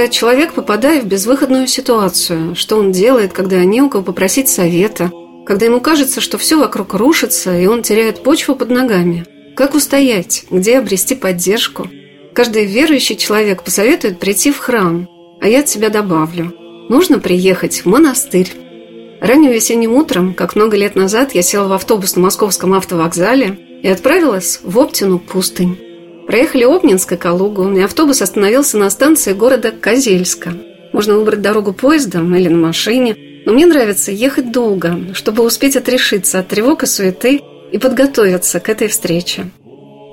поступает человек, попадая в безвыходную ситуацию? Что он делает, когда не у кого попросить совета? Когда ему кажется, что все вокруг рушится, и он теряет почву под ногами? Как устоять? Где обрести поддержку? Каждый верующий человек посоветует прийти в храм, а я от себя добавлю. Нужно приехать в монастырь. Ранним весенним утром, как много лет назад, я села в автобус на московском автовокзале и отправилась в Оптину пустынь. Проехали Обнинск и Калугу, и автобус остановился на станции города Козельска. Можно выбрать дорогу поездом или на машине, но мне нравится ехать долго, чтобы успеть отрешиться от тревог и суеты и подготовиться к этой встрече.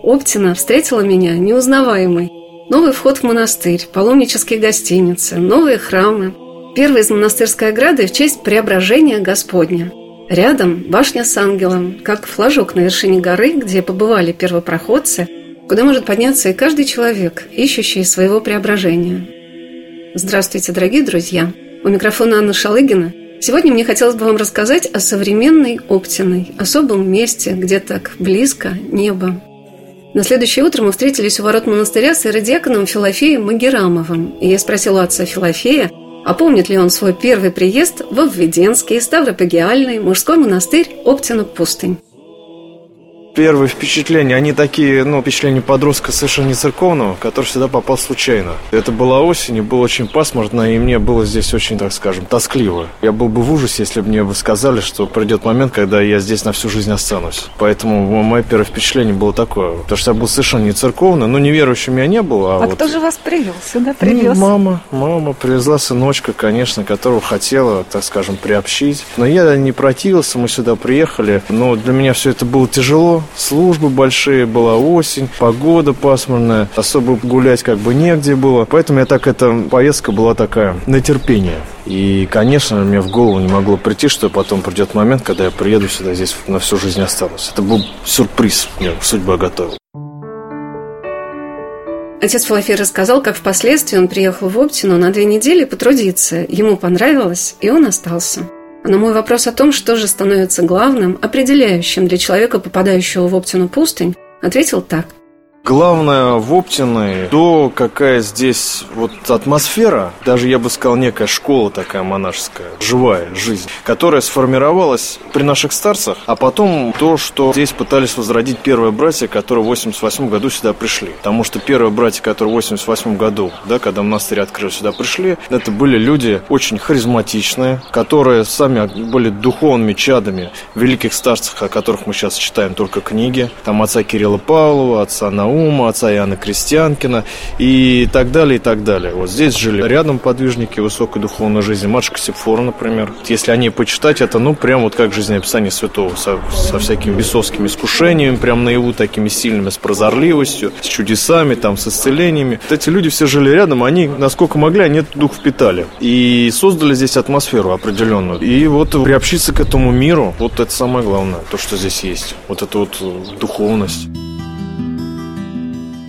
Оптина встретила меня неузнаваемой. Новый вход в монастырь, паломнические гостиницы, новые храмы. Первый из монастырской ограды в честь преображения Господня. Рядом башня с ангелом, как флажок на вершине горы, где побывали первопроходцы – куда может подняться и каждый человек, ищущий своего преображения. Здравствуйте, дорогие друзья! У микрофона Анна Шалыгина. Сегодня мне хотелось бы вам рассказать о современной Оптиной, особом месте, где так близко небо. На следующее утро мы встретились у ворот монастыря с иродиаконом Филофеем Магерамовым, и я спросила отца Филофея, а помнит ли он свой первый приезд во Введенский, Ставропагиальный, мужской монастырь Оптина-Пустынь первые впечатления, они такие, ну, впечатления подростка совершенно не церковного, который сюда попал случайно. Это была осень, и было очень пасмурно, и мне было здесь очень, так скажем, тоскливо. Я был бы в ужасе, если бы мне бы сказали, что придет момент, когда я здесь на всю жизнь останусь. Поэтому мое первое впечатление было такое. Потому что я был совершенно не церковный, ну, неверующим я не был. А, а вот... кто же вас привел сюда, привез? Ну, мама, мама привезла сыночка, конечно, которого хотела, так скажем, приобщить. Но я не противился, мы сюда приехали. Но для меня все это было тяжело, службы большие, была осень, погода пасмурная, особо гулять как бы негде было. Поэтому я так, эта поездка была такая на терпение. И, конечно, мне в голову не могло прийти, что потом придет момент, когда я приеду сюда, здесь на всю жизнь останусь. Это был сюрприз, мне судьба готовила. Отец Фалафей рассказал, как впоследствии он приехал в Оптину на две недели потрудиться. Ему понравилось, и он остался. На мой вопрос о том, что же становится главным, определяющим для человека, попадающего в Оптину пустынь, ответил так. Главное в Оптиной то, какая здесь вот атмосфера, даже я бы сказал некая школа такая монашеская, живая жизнь, которая сформировалась при наших старцах, а потом то, что здесь пытались возродить первые братья, которые в 88 году сюда пришли. Потому что первые братья, которые в 88 году, да, когда монастырь открыл, сюда пришли, это были люди очень харизматичные, которые сами были духовными чадами великих старцев, о которых мы сейчас читаем только книги. Там отца Кирилла Павлова, отца Наума, Наума, отца Иоанна Крестьянкина и так далее, и так далее. Вот здесь жили рядом подвижники высокой духовной жизни, матушка Сепфора, например. Если о ней почитать, это, ну, прям вот как жизнеописание святого, со, со всякими бесовскими искушениями, прям наяву такими сильными, с прозорливостью, с чудесами, там, с исцелениями. Вот эти люди все жили рядом, они, насколько могли, они этот дух впитали. И создали здесь атмосферу определенную. И вот приобщиться к этому миру, вот это самое главное, то, что здесь есть. Вот эта вот духовность.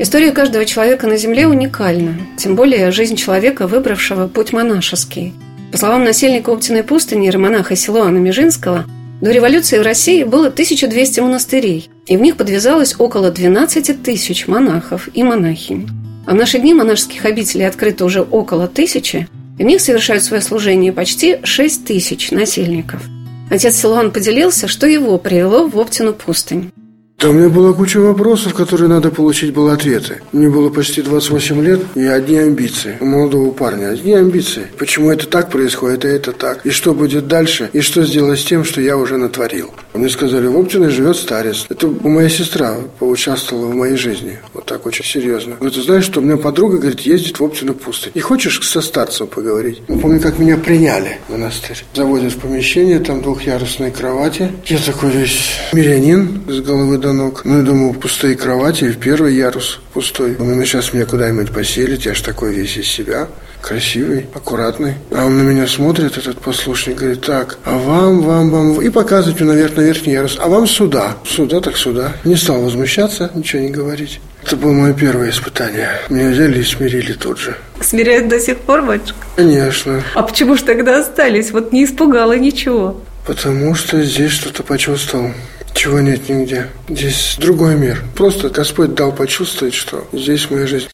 История каждого человека на Земле уникальна, тем более жизнь человека, выбравшего путь монашеский. По словам насельника Оптиной пустыни романаха Силуана Межинского, до революции в России было 1200 монастырей, и в них подвязалось около 12 тысяч монахов и монахинь. А в наши дни монашеских обителей открыто уже около тысячи, и в них совершают свое служение почти 6 тысяч насельников. Отец Силуан поделился, что его привело в Оптину пустынь. Да у меня была куча вопросов, которые надо получить было ответы. Мне было почти 28 лет и одни амбиции у молодого парня. Одни амбиции. Почему это так происходит, а это так? И что будет дальше? И что сделать с тем, что я уже натворил? Мне сказали, в Оптиной живет старец. Это моя сестра поучаствовала в моей жизни. Вот так очень серьезно. Говорит, ты знаешь, что у меня подруга, говорит, ездит в Оптину пустынь. Не хочешь со старцем поговорить? Ну, помню, как меня приняли в монастырь. Заводят в помещение, там двухъярусные кровати. Я такой весь мирянин с головы до ног. Ну, я думаю, пустые кровати, в первый ярус пустой. Ну, сейчас меня куда-нибудь поселить, я ж такой весь из себя красивый, аккуратный. А он на меня смотрит, этот послушник, говорит, так, а вам, вам, вам, и показывает мне наверх, на верхний ярус, а вам сюда, сюда, так сюда. Не стал возмущаться, ничего не говорить. Это было мое первое испытание. Меня взяли и смирили тут же. Смиряют до сих пор, батюшка? Конечно. А почему же тогда остались? Вот не испугало ничего. Потому что здесь что-то почувствовал чего нет нигде. Здесь другой мир. Просто Господь дал почувствовать, что здесь моя жизнь.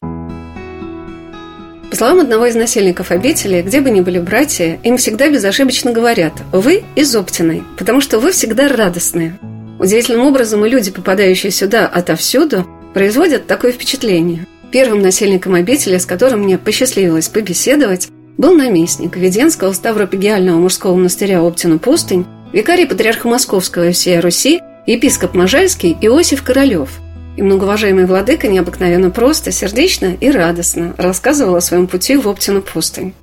По словам одного из насельников обители, где бы ни были братья, им всегда безошибочно говорят «Вы из Оптиной, потому что вы всегда радостные». Удивительным образом и люди, попадающие сюда отовсюду, производят такое впечатление. Первым насельником обители, с которым мне посчастливилось побеседовать, был наместник Веденского Ставропегиального мужского монастыря Оптину пустынь, викарий патриарха Московского и всей Руси, епископ Можайский Иосиф Королев – и многоуважаемый владыка необыкновенно просто, сердечно и радостно рассказывал о своем пути в Оптину пустынь.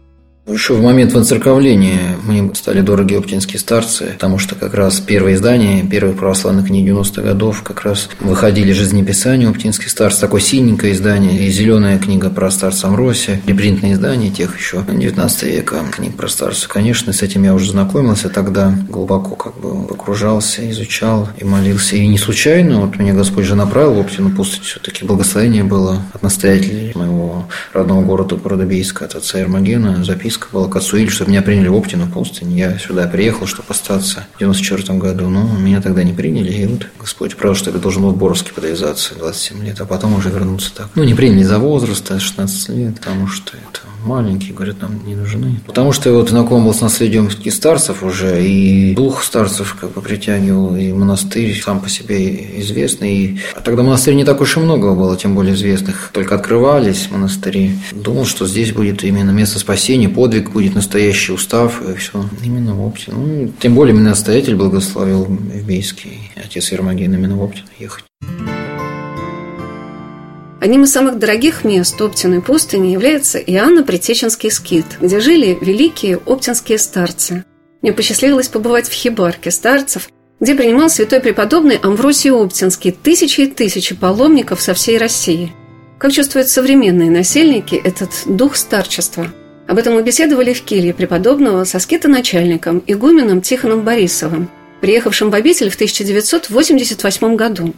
Еще в момент воцерковления мне стали дороги оптинские старцы, потому что как раз первое издание первых православных книг 90-х годов как раз выходили жизнеписания оптинских старцев, такое синенькое издание, и зеленая книга про старца Амросия, репринтное издание тех еще 19 века книг про старцев. Конечно, с этим я уже знакомился тогда, глубоко как бы погружался, изучал и молился. И не случайно вот меня Господь же направил в Оптину пустынь, все-таки благословение было от настоятелей моего родного города, Бийска, от отца Эрмогена, записано записка была к отцу Иль, чтобы меня приняли в Оптину пустынь. Я сюда приехал, чтобы остаться в 94 году, но меня тогда не приняли. И вот Господь правил, что я должен был в Боровске подвязаться 27 лет, а потом уже вернуться так. Ну, не приняли за возраст, 16 лет, потому что это маленькие, говорят, нам не нужны. Потому что я вот знаком был с наследием старцев уже, и дух старцев как бы притягивал, и монастырь сам по себе известный. И... А тогда монастырей не так уж и много было, тем более известных. Только открывались монастыри. Думал, что здесь будет именно место спасения, подвиг будет настоящий устав, и все. Именно в Опте. Ну, тем более меня настоятель благословил в Бийский, отец Ермоген именно в Оптин ехать. Одним из самых дорогих мест Оптиной пустыни является Иоанно-Притеченский скит, где жили великие оптинские старцы. Мне посчастливилось побывать в хибарке старцев, где принимал святой преподобный Амвросий Оптинский тысячи и тысячи паломников со всей России. Как чувствуют современные насельники этот дух старчества? Об этом мы беседовали в келье преподобного со скитоначальником игуменом Тихоном Борисовым, приехавшим в обитель в 1988 году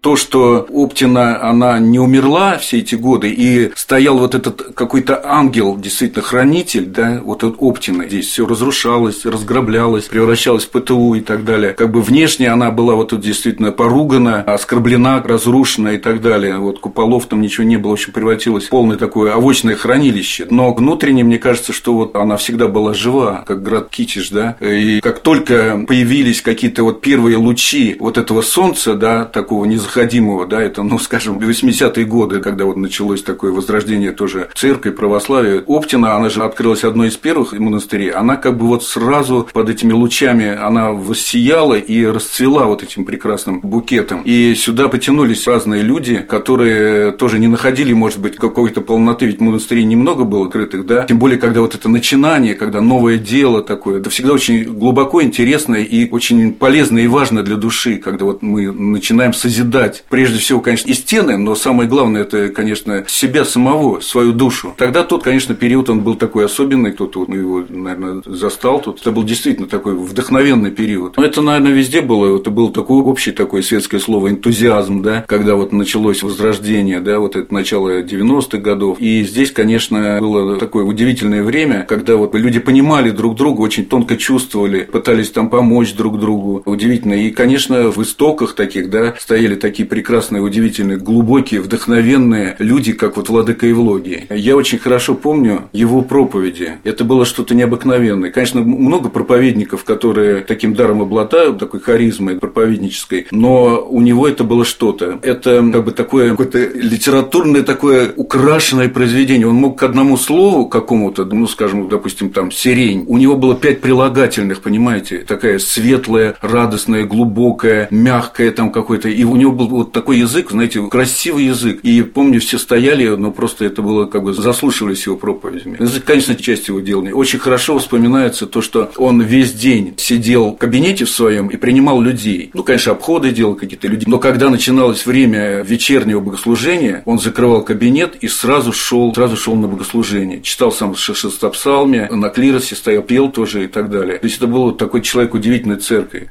то, что Оптина, она не умерла все эти годы, и стоял вот этот какой-то ангел, действительно, хранитель, да, вот этот Оптина. Здесь все разрушалось, разграблялось, превращалось в ПТУ и так далее. Как бы внешне она была вот тут действительно поругана, оскорблена, разрушена и так далее. Вот куполов там ничего не было, в общем, превратилось в полное такое овощное хранилище. Но внутренне, мне кажется, что вот она всегда была жива, как град Китиш, да, и как только появились какие-то вот первые лучи вот этого солнца, да, такого незаходящего необходимого, да, это, ну, скажем, 80-е годы, когда вот началось такое возрождение тоже церкви, православия. Оптина, она же открылась одной из первых монастырей, она как бы вот сразу под этими лучами, она воссияла и расцвела вот этим прекрасным букетом. И сюда потянулись разные люди, которые тоже не находили, может быть, какой-то полноты, ведь монастырей немного было открытых, да, тем более, когда вот это начинание, когда новое дело такое, это всегда очень глубоко интересно и очень полезно и важно для души, когда вот мы начинаем созидать создать, прежде всего, конечно, и стены, но самое главное, это, конечно, себя самого, свою душу. Тогда тот, конечно, период, он был такой особенный, кто-то его, наверное, застал тут. Это был действительно такой вдохновенный период. Но это, наверное, везде было, это был такой общий такое светское слово энтузиазм, да, когда вот началось возрождение, да, вот это начало 90-х годов. И здесь, конечно, было такое удивительное время, когда вот люди понимали друг друга, очень тонко чувствовали, пытались там помочь друг другу. Удивительно. И, конечно, в истоках таких, да, стояли такие прекрасные, удивительные, глубокие, вдохновенные люди, как вот Владыка Евлогий. Я очень хорошо помню его проповеди. Это было что-то необыкновенное. Конечно, много проповедников, которые таким даром обладают, такой харизмой проповеднической, но у него это было что-то. Это как бы такое какое-то литературное такое украшенное произведение. Он мог к одному слову какому-то, ну, скажем, допустим, там, сирень, у него было пять прилагательных, понимаете, такая светлая, радостная, глубокая, мягкая там какой-то. И у него был вот такой язык, знаете, красивый язык. И помню, все стояли, но просто это было как бы заслушивались его проповедями. Это, конечно, часть его дела. Очень хорошо вспоминается то, что он весь день сидел в кабинете в своем и принимал людей. Ну, конечно, обходы делал какие-то люди. Но когда начиналось время вечернего богослужения, он закрывал кабинет и сразу шел, сразу шел на богослужение. Читал сам шестопсалме, на клиросе стоял, пел тоже и так далее. То есть это был такой человек удивительной церкви.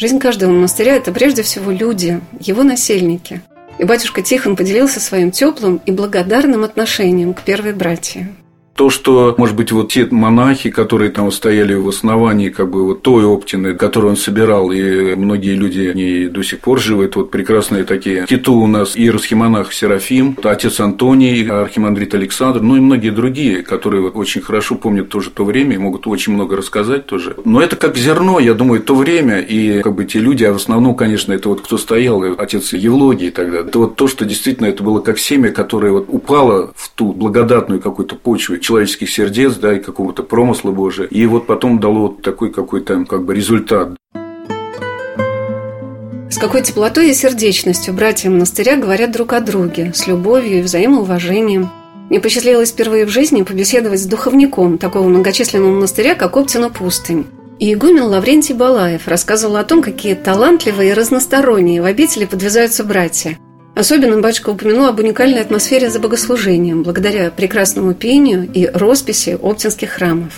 Жизнь каждого монастыря – это прежде всего люди, его насельники. И батюшка Тихон поделился своим теплым и благодарным отношением к первой братье то, что, может быть, вот те монахи, которые там стояли в основании как бы вот той оптины, которую он собирал, и многие люди они до сих пор живы, это вот прекрасные такие титу у нас иеросхимонах Серафим, отец Антоний, архимандрит Александр, ну и многие другие, которые вот очень хорошо помнят тоже то время и могут очень много рассказать тоже. Но это как зерно, я думаю, то время, и как бы те люди, а в основном, конечно, это вот кто стоял, отец Евлогий тогда, это вот то, что действительно это было как семя, которое вот упало в ту благодатную какую-то почву, человеческих сердец, да, и какого-то промысла Божия. И вот потом дало вот такой какой-то как бы результат. С какой теплотой и сердечностью братья монастыря говорят друг о друге, с любовью и взаимоуважением. Мне посчастливилось впервые в жизни побеседовать с духовником такого многочисленного монастыря, как Оптина пустынь. И игумен Лаврентий Балаев рассказывал о том, какие талантливые и разносторонние в обители подвязаются братья – Особенно батюшка упомянул об уникальной атмосфере за богослужением, благодаря прекрасному пению и росписи оптинских храмов.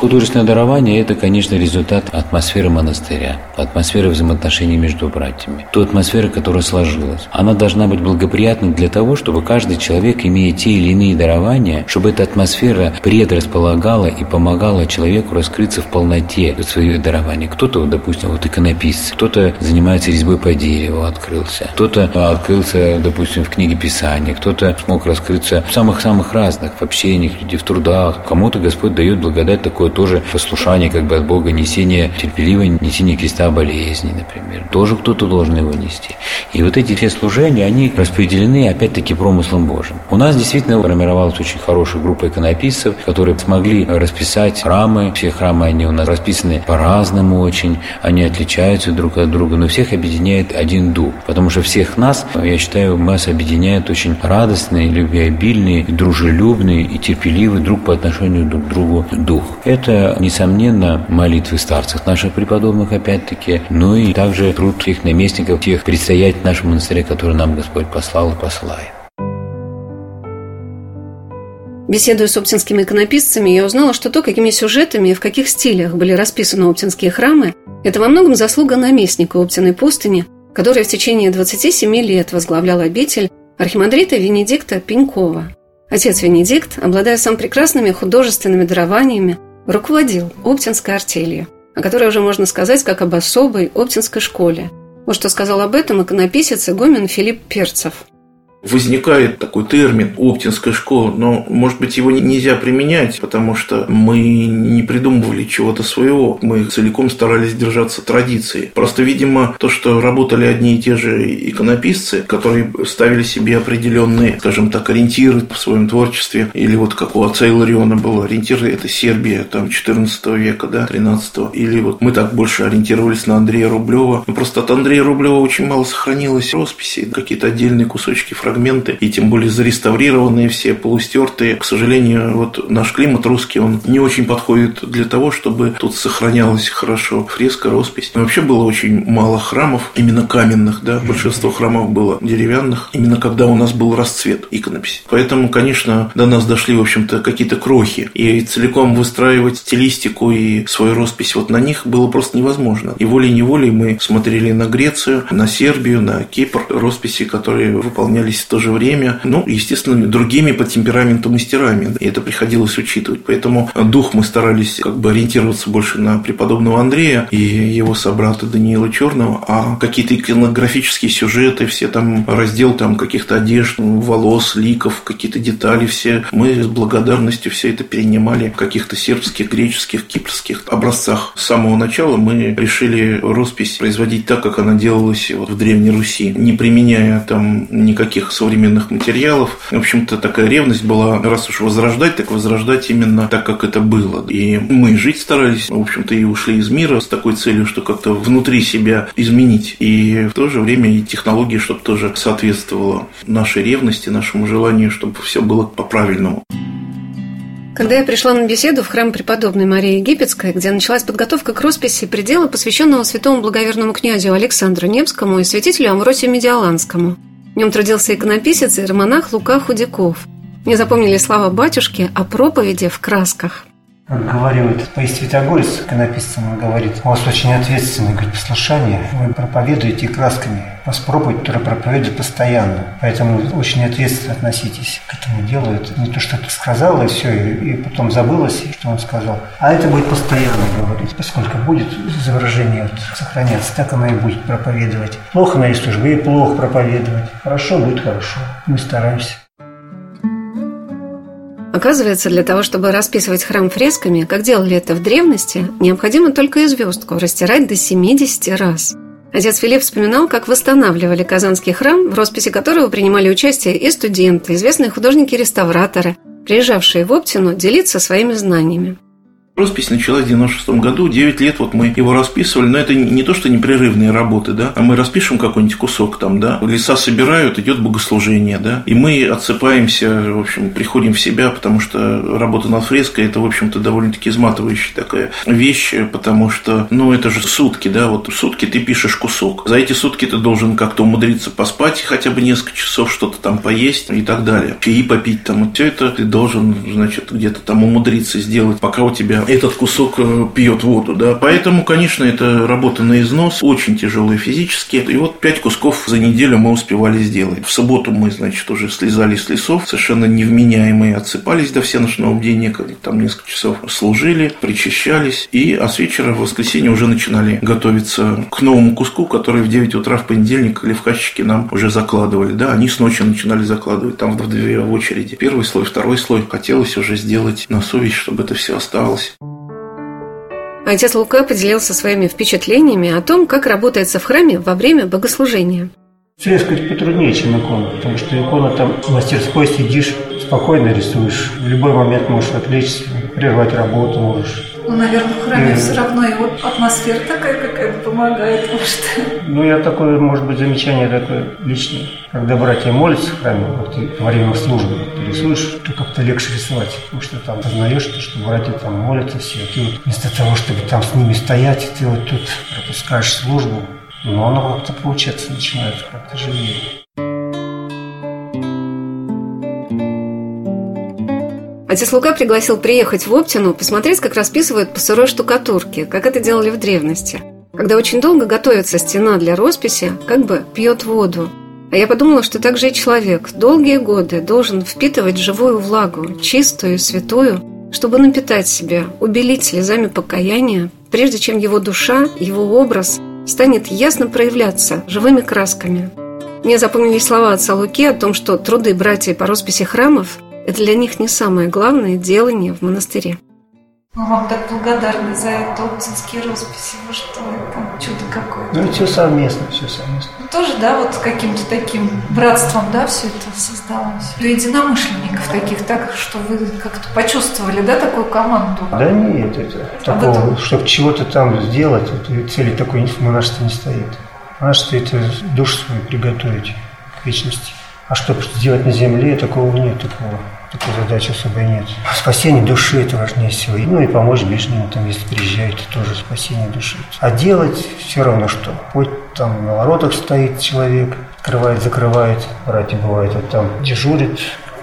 Художественное дарование – это, конечно, результат атмосферы монастыря, атмосферы взаимоотношений между братьями. Ту атмосферу, которая сложилась. Она должна быть благоприятной для того, чтобы каждый человек, имея те или иные дарования, чтобы эта атмосфера предрасполагала и помогала человеку раскрыться в полноте своего дарования. Кто-то, допустим, вот иконописец, кто-то занимается резьбой по дереву, открылся, кто-то открылся, допустим, в книге Писания, кто-то смог раскрыться в самых-самых разных, в общениях, в трудах. Кому-то Господь дает благодать такой такое тоже послушание как бы от Бога, несение терпеливое, несение креста болезни, например. Тоже кто-то должен его нести. И вот эти все служения, они распределены опять-таки промыслом Божьим. У нас действительно формировалась очень хорошая группа иконописцев, которые смогли расписать храмы. Все храмы, они у нас расписаны по-разному очень, они отличаются друг от друга, но всех объединяет один дух. Потому что всех нас, я считаю, нас объединяет очень радостный, любвеобильный, дружелюбный и терпеливый друг по отношению друг к другу дух. Это, несомненно, молитвы старцев наших преподобных, опять-таки, ну и также труд тех наместников, тех предстоятелей нашего монастыря, которые нам Господь послал и посылает. Беседуя с оптинскими иконописцами, я узнала, что то, какими сюжетами и в каких стилях были расписаны оптинские храмы, это во многом заслуга наместника Оптиной пустыни, который в течение 27 лет возглавлял обитель архимандрита Венедикта Пенькова. Отец Венедикт, обладая сам прекрасными художественными дарованиями, руководил Оптинской артелью, о которой уже можно сказать как об особой Оптинской школе. Вот что сказал об этом иконописец игумен Филипп Перцев – возникает такой термин «оптинская школа», но, может быть, его нельзя применять, потому что мы не придумывали чего-то своего, мы целиком старались держаться традиции. Просто, видимо, то, что работали одни и те же иконописцы, которые ставили себе определенные, скажем так, ориентиры в своем творчестве, или вот как у отца Илариона был ориентир, это Сербия, там, 14 века, да, 13 или вот мы так больше ориентировались на Андрея Рублева. Но просто от Андрея Рублева очень мало сохранилось росписи, какие-то отдельные кусочки фрагментов фрагменты, и тем более зареставрированные все, полустертые. К сожалению, вот наш климат русский, он не очень подходит для того, чтобы тут сохранялась хорошо фреска, роспись. Вообще было очень мало храмов, именно каменных, да, большинство храмов было деревянных, именно когда у нас был расцвет иконописи. Поэтому, конечно, до нас дошли, в общем-то, какие-то крохи, и целиком выстраивать стилистику и свою роспись вот на них было просто невозможно. И волей-неволей мы смотрели на Грецию, на Сербию, на Кипр, росписи, которые выполнялись становились в то же время, ну, естественно, другими по темпераменту мастерами. И это приходилось учитывать. Поэтому дух мы старались как бы ориентироваться больше на преподобного Андрея и его собрата Даниила Черного, а какие-то иконографические сюжеты, все там раздел там каких-то одежд, волос, ликов, какие-то детали все, мы с благодарностью все это перенимали в каких-то сербских, греческих, кипрских образцах. С самого начала мы решили роспись производить так, как она делалась вот в Древней Руси, не применяя там никаких современных материалов. В общем-то, такая ревность была, раз уж возрождать, так возрождать именно так, как это было. И мы жить старались, в общем-то, и ушли из мира с такой целью, что как-то внутри себя изменить. И в то же время и технологии, чтобы тоже соответствовало нашей ревности, нашему желанию, чтобы все было по-правильному. Когда я пришла на беседу в храм преподобной Марии Египетской, где началась подготовка к росписи предела, посвященного святому благоверному князю Александру Невскому и святителю Амвросию Медиаланскому. В нем трудился иконописец и романах Лука Худяков. Мне запомнили слова батюшки о проповеди в красках. Как говорил этот Паис Святогорец, иконописцам, он говорит, у вас очень ответственное говорит, послушание, вы проповедуете красками, вас проповедь, которая проповедует постоянно, поэтому очень ответственно относитесь к этому делу. Это не то, что ты сказал, и все, и, и потом забылось, что он сказал, а это будет постоянно говорить, поскольку будет изображение вот, сохраняться, так оно и будет проповедовать. Плохо на службе, и плохо проповедовать, хорошо будет хорошо, мы стараемся. Оказывается, для того, чтобы расписывать храм фресками, как делали это в древности, необходимо только и звездку растирать до 70 раз. Отец Филипп вспоминал, как восстанавливали Казанский храм, в росписи которого принимали участие и студенты, известные художники-реставраторы, приезжавшие в Оптину делиться своими знаниями. Роспись началась в 96 году, 9 лет вот мы его расписывали, но это не то, что непрерывные работы, да, а мы распишем какой-нибудь кусок там, да, леса собирают, идет богослужение, да, и мы отсыпаемся, в общем, приходим в себя, потому что работа над фреской – это, в общем-то, довольно-таки изматывающая такая вещь, потому что, ну, это же сутки, да, вот сутки ты пишешь кусок, за эти сутки ты должен как-то умудриться поспать хотя бы несколько часов, что-то там поесть и так далее, чаи попить там, вот все это ты должен, значит, где-то там умудриться сделать, пока у тебя этот кусок э, пьет воду, да. Поэтому, конечно, это работа на износ, очень тяжелая физически. И вот пять кусков за неделю мы успевали сделать. В субботу мы, значит, уже слезали с лесов, совершенно невменяемые, отсыпались до всеночного бдения, там несколько часов служили, причащались, и а с вечера в воскресенье уже начинали готовиться к новому куску, который в 9 утра в понедельник качечке нам уже закладывали, да, они с ночи начинали закладывать, там в две очереди. Первый слой, второй слой. Хотелось уже сделать на совесть, чтобы это все осталось. Отец Лука поделился своими впечатлениями о том, как работается в храме во время богослужения. Фреску потруднее, чем икона, потому что икона там в мастерской сидишь, спокойно рисуешь. В любой момент можешь отвлечься, прервать работу можешь. Ну, наверное, в храме и... все равно и вот атмосфера такая какая-то помогает, может. Ну, я такое, может быть, замечание такое личное. Когда братья молятся в храме, вот ты во время службы ты рисуешь, то как-то легче рисовать. Потому что там познаешь, что братья там молятся все. Ты вот вместо того, чтобы там с ними стоять, ты вот тут пропускаешь службу, но оно как-то получается начинает как-то живее. Отец Лука пригласил приехать в Оптину, посмотреть, как расписывают по сырой штукатурке, как это делали в древности. Когда очень долго готовится стена для росписи, как бы пьет воду. А я подумала, что так же и человек долгие годы должен впитывать живую влагу, чистую, святую, чтобы напитать себя, убелить слезами покаяния, прежде чем его душа, его образ станет ясно проявляться живыми красками. Мне запомнились слова отца Луки о том, что труды братьев по росписи храмов это для них не самое главное делание в монастыре. Мы вам так благодарны за это, оптинские росписи. Вы что, это чудо какое-то. Ну, все совместно, все совместно. Ну, тоже, да, вот каким-то таким братством, да, все это создалось. Для единомышленников таких, так, что вы как-то почувствовали, да, такую команду? Да нет, это а такого, этом... чтобы чего-то там сделать, это цели такой в монашестве не стоит. Монашество – это душу свою приготовить к вечности. А чтобы сделать на земле, такого нет, такого. Такой задачи особой нет. Спасение души – это важнее всего. Ну и помочь ближним, там, если приезжают, тоже спасение души. А делать все равно что. Хоть там на воротах стоит человек, открывает, закрывает. Братья бывает, вот там дежурит,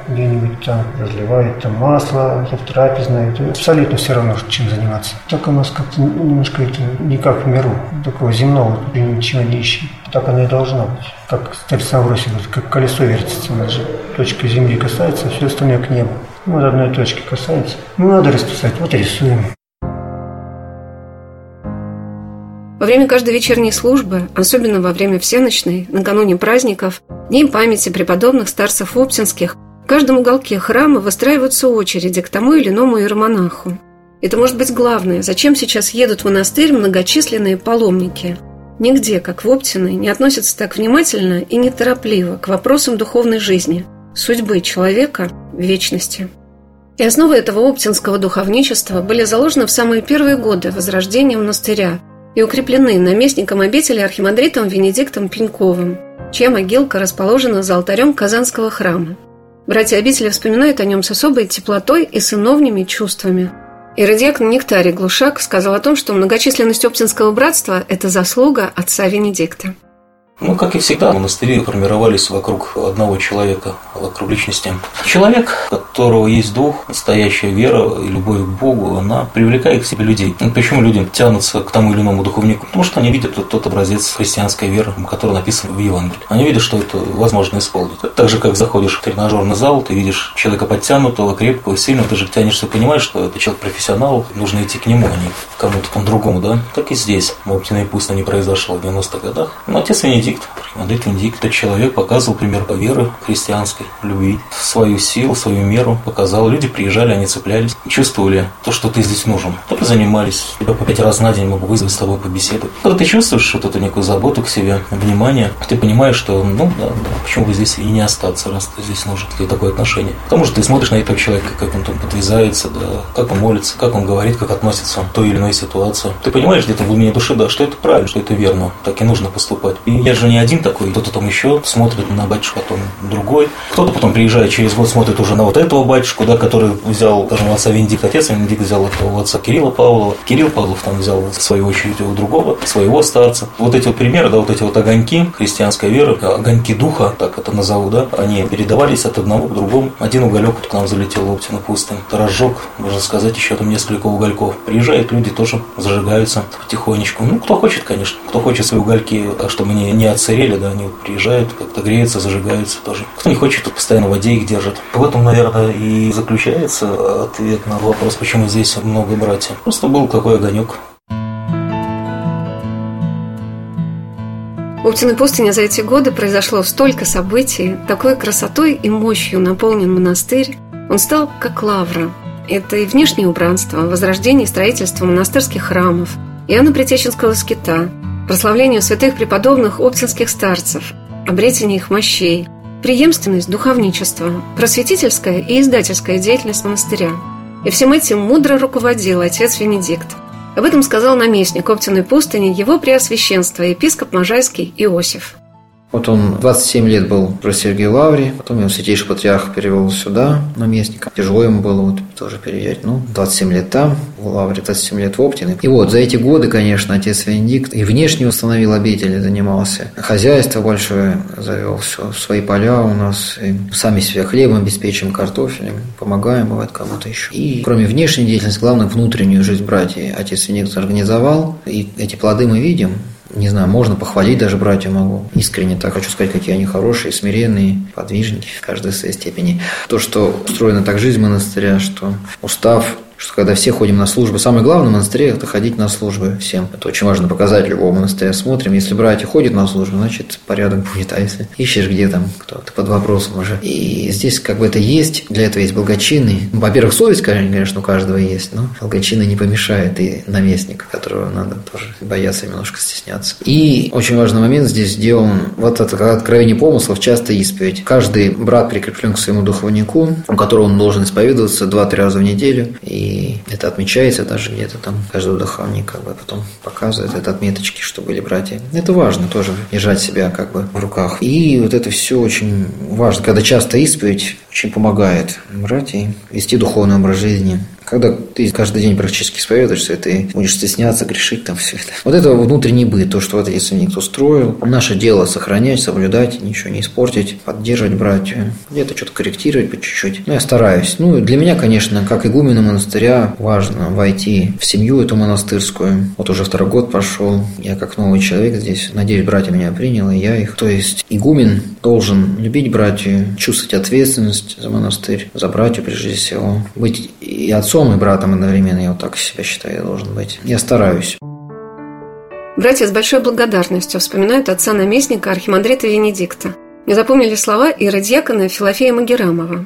где-нибудь там разливает там масло, в трапезное. Это абсолютно все равно, чем заниматься. Так у нас как-то немножко это не как в миру. Такого земного ничего не ищем. Так оно и должно быть. Как Амвросий говорит, как колесо вертится, у нас же точка земли касается, все остальное к небу. Ну, вот одной точки касается. Ну, надо расписать, вот рисуем. Во время каждой вечерней службы, особенно во время всеночной, накануне праздников, дней памяти преподобных старцев Оптинских, в каждом уголке храма выстраиваются очереди к тому или иному иеромонаху. Это может быть главное, зачем сейчас едут в монастырь многочисленные паломники. Нигде, как в Оптиной, не относятся так внимательно и неторопливо к вопросам духовной жизни, судьбы человека вечности. И основы этого оптинского духовничества были заложены в самые первые годы возрождения монастыря – и укреплены наместником обители архимандритом Венедиктом Пеньковым, чья могилка расположена за алтарем Казанского храма. Братья обители вспоминают о нем с особой теплотой и сыновними чувствами. Иродиакон Нектарий Глушак сказал о том, что многочисленность Оптинского братства – это заслуга отца Венедикта. Ну, как и всегда, монастыри формировались вокруг одного человека, вокруг личности. Человек, у которого есть дух, настоящая вера и любовь к Богу, она привлекает к себе людей. Ну, почему люди тянутся к тому или иному духовнику? Потому что они видят тот, тот образец христианской веры, который написан в Евангелии. Они видят, что это возможно исполнить. Так же, как заходишь в тренажерный зал, ты видишь человека подтянутого, крепкого, сильного, ты же тянешься, понимаешь, что это человек профессионал, нужно идти к нему, а не к кому-то там другому, да? Так и здесь. В Оптиной пусть не произошло в 90-х годах. Но отец Венедикт Венедикт. Венедикт Венедикт – этот человек показывал пример веры христианской, любви, свою силу, свою меру показал. Люди приезжали, они цеплялись, чувствовали то, что ты здесь нужен. Только занимались. Тебя по пять раз на день могу вызвать с тобой побеседовать. Когда ты чувствуешь вот эту некую заботу к себе, внимание, ты понимаешь, что, ну, да, да, почему бы здесь и не остаться, раз ты здесь нужен, и такое отношение. Потому что ты смотришь на этого человека, как он там подвязается, да, как он молится, как он говорит, как относится к той или иной ситуации. Ты понимаешь где-то в глубине души, да, что это правильно, что это верно, так и нужно поступать. И я же не один такой, кто-то там еще смотрит на батюшку, потом другой. Кто-то потом приезжает через год, смотрит уже на вот этого батюшку, да, который взял, скажем, отца Венедикт, отец Венедикт взял этого отца Кирилла Павлова. Кирилл Павлов там взял, в свою очередь, у другого, своего старца. Вот эти вот примеры, да, вот эти вот огоньки христианской веры, огоньки духа, так это назову, да, они передавались от одного к другому. Один уголек вот к нам залетел в Оптину пустынь. Разжег, можно сказать, еще там несколько угольков. Приезжают люди, тоже зажигаются потихонечку. Ну, кто хочет, конечно. Кто хочет свои угольки, чтобы не, не отсырели, апреля, да, они приезжают, как-то греются, зажигаются тоже. Кто не хочет, тот постоянно в воде их держит. В этом, наверное, и заключается ответ на вопрос, почему здесь много братьев. Просто был такой огонек. В Уптиной пустыне за эти годы произошло столько событий, такой красотой и мощью наполнен монастырь. Он стал как лавра. Это и внешнее убранство, возрождение и строительство монастырских храмов, Иоанна Притеченского скита, прославлению святых преподобных оптинских старцев, обретение их мощей, преемственность духовничества, просветительская и издательская деятельность монастыря. И всем этим мудро руководил отец Венедикт. Об этом сказал наместник Оптиной пустыни его преосвященство епископ Можайский Иосиф. Вот он 27 лет был про Сергея Лаври, потом его святейший патриарх перевел сюда, наместника. Тяжело ему было вот тоже переезжать. Ну, 27 лет там, в Лавре, 27 лет в Оптине. И вот за эти годы, конечно, отец Венедикт и внешне установил обители, занимался. Хозяйство большое завел, все, свои поля у нас. И сами себя хлебом обеспечим, картофелем, помогаем, бывает, кому-то еще. И кроме внешней деятельности, главное, внутреннюю жизнь братьев отец Венедикт организовал. И эти плоды мы видим не знаю, можно похвалить даже братья могу. Искренне так хочу сказать, какие они хорошие, смиренные, подвижники, каждой в своей степени. То, что устроена так жизнь монастыря, что устав что когда все ходим на службы, самое главное в монастыре – это ходить на службы всем. Это очень важно показать любого монастыря. Смотрим, если братья ходят на службу, значит, порядок будет. А если ищешь, где там кто-то под вопросом уже. И здесь как бы это есть, для этого есть благочинный. Ну, во-первых, совесть, конечно, у каждого есть, но благочинный не помешает и наместник, которого надо тоже бояться немножко стесняться. И очень важный момент здесь сделан, вот это откровение помыслов, часто исповедь. Каждый брат прикреплен к своему духовнику, у которого он должен исповедоваться два-три раза в неделю. И это отмечается даже где-то там, каждый духовник как бы потом показывает это отметочки, что были братья. Это важно тоже, держать себя как бы в руках. И вот это все очень важно, когда часто исповедь очень помогает братьям вести духовный образ жизни. Когда ты каждый день практически исповедуешься, ты будешь стесняться, грешить там все это. Вот это внутренний быт, то, что в этой никто строил. Наше дело сохранять, соблюдать, ничего не испортить, поддерживать братьев, где-то что-то корректировать по чуть-чуть. Ну, я стараюсь. Ну, для меня, конечно, как игумена монастыря, важно войти в семью эту монастырскую. Вот уже второй год прошел. Я как новый человек здесь. Надеюсь, братья меня приняли, я их. То есть игумен должен любить братью, чувствовать ответственность за монастырь, за братью прежде всего. Быть и отцом, и братом одновременно. Я вот так себя считаю, должен быть. Я стараюсь. Братья с большой благодарностью вспоминают отца-наместника архимандрита Венедикта. Не запомнили слова иродьякона Филофея Магерамова.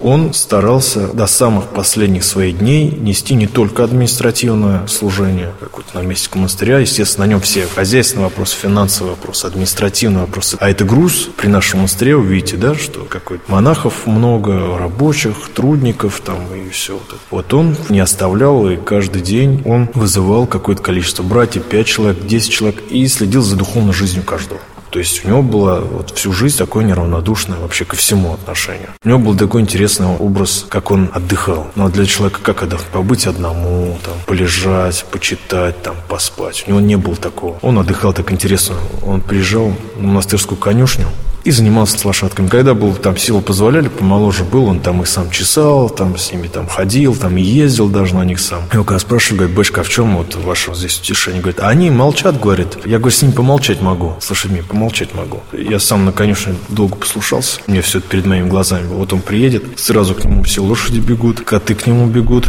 Он старался до самых последних своих дней нести не только административное служение, какой-то наместник монастыря, естественно, на нем все хозяйственные вопросы, финансовые вопросы, административные вопросы. А это груз при нашем монастыре, вы видите, да, что какой-то монахов много, рабочих, трудников там и все. Вот, это. вот он не оставлял, и каждый день он вызывал какое-то количество братьев, 5 человек, 10 человек, и следил за духовной жизнью каждого. То есть у него было вот всю жизнь такое неравнодушное вообще ко всему отношение. У него был такой интересный образ, как он отдыхал. Ну а для человека как отдохнуть? Побыть одному, там, полежать, почитать, там, поспать. У него не было такого. Он отдыхал так интересно. Он приезжал на монастырскую конюшню, и занимался с лошадками. Когда был, там силы позволяли, помоложе был, он там их сам чесал, там с ними там ходил, там ездил даже на них сам. И когда спрашиваю, говорит, Бэшка, а в чем вот ваше здесь утешение? Говорит, а они молчат, говорит. Я, говорю, с ними помолчать могу, с лошадьми помолчать могу. Я сам на конюшне долго послушался, мне все это перед моими глазами. Вот он приедет, сразу к нему все лошади бегут, коты к нему бегут,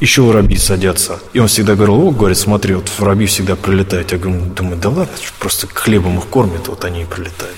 еще воробьи садятся. И он всегда говорил, о, говорит, смотри, вот воробьи всегда прилетают. Я говорю, думаю, да ладно, просто хлебом их кормят, вот они и прилетают.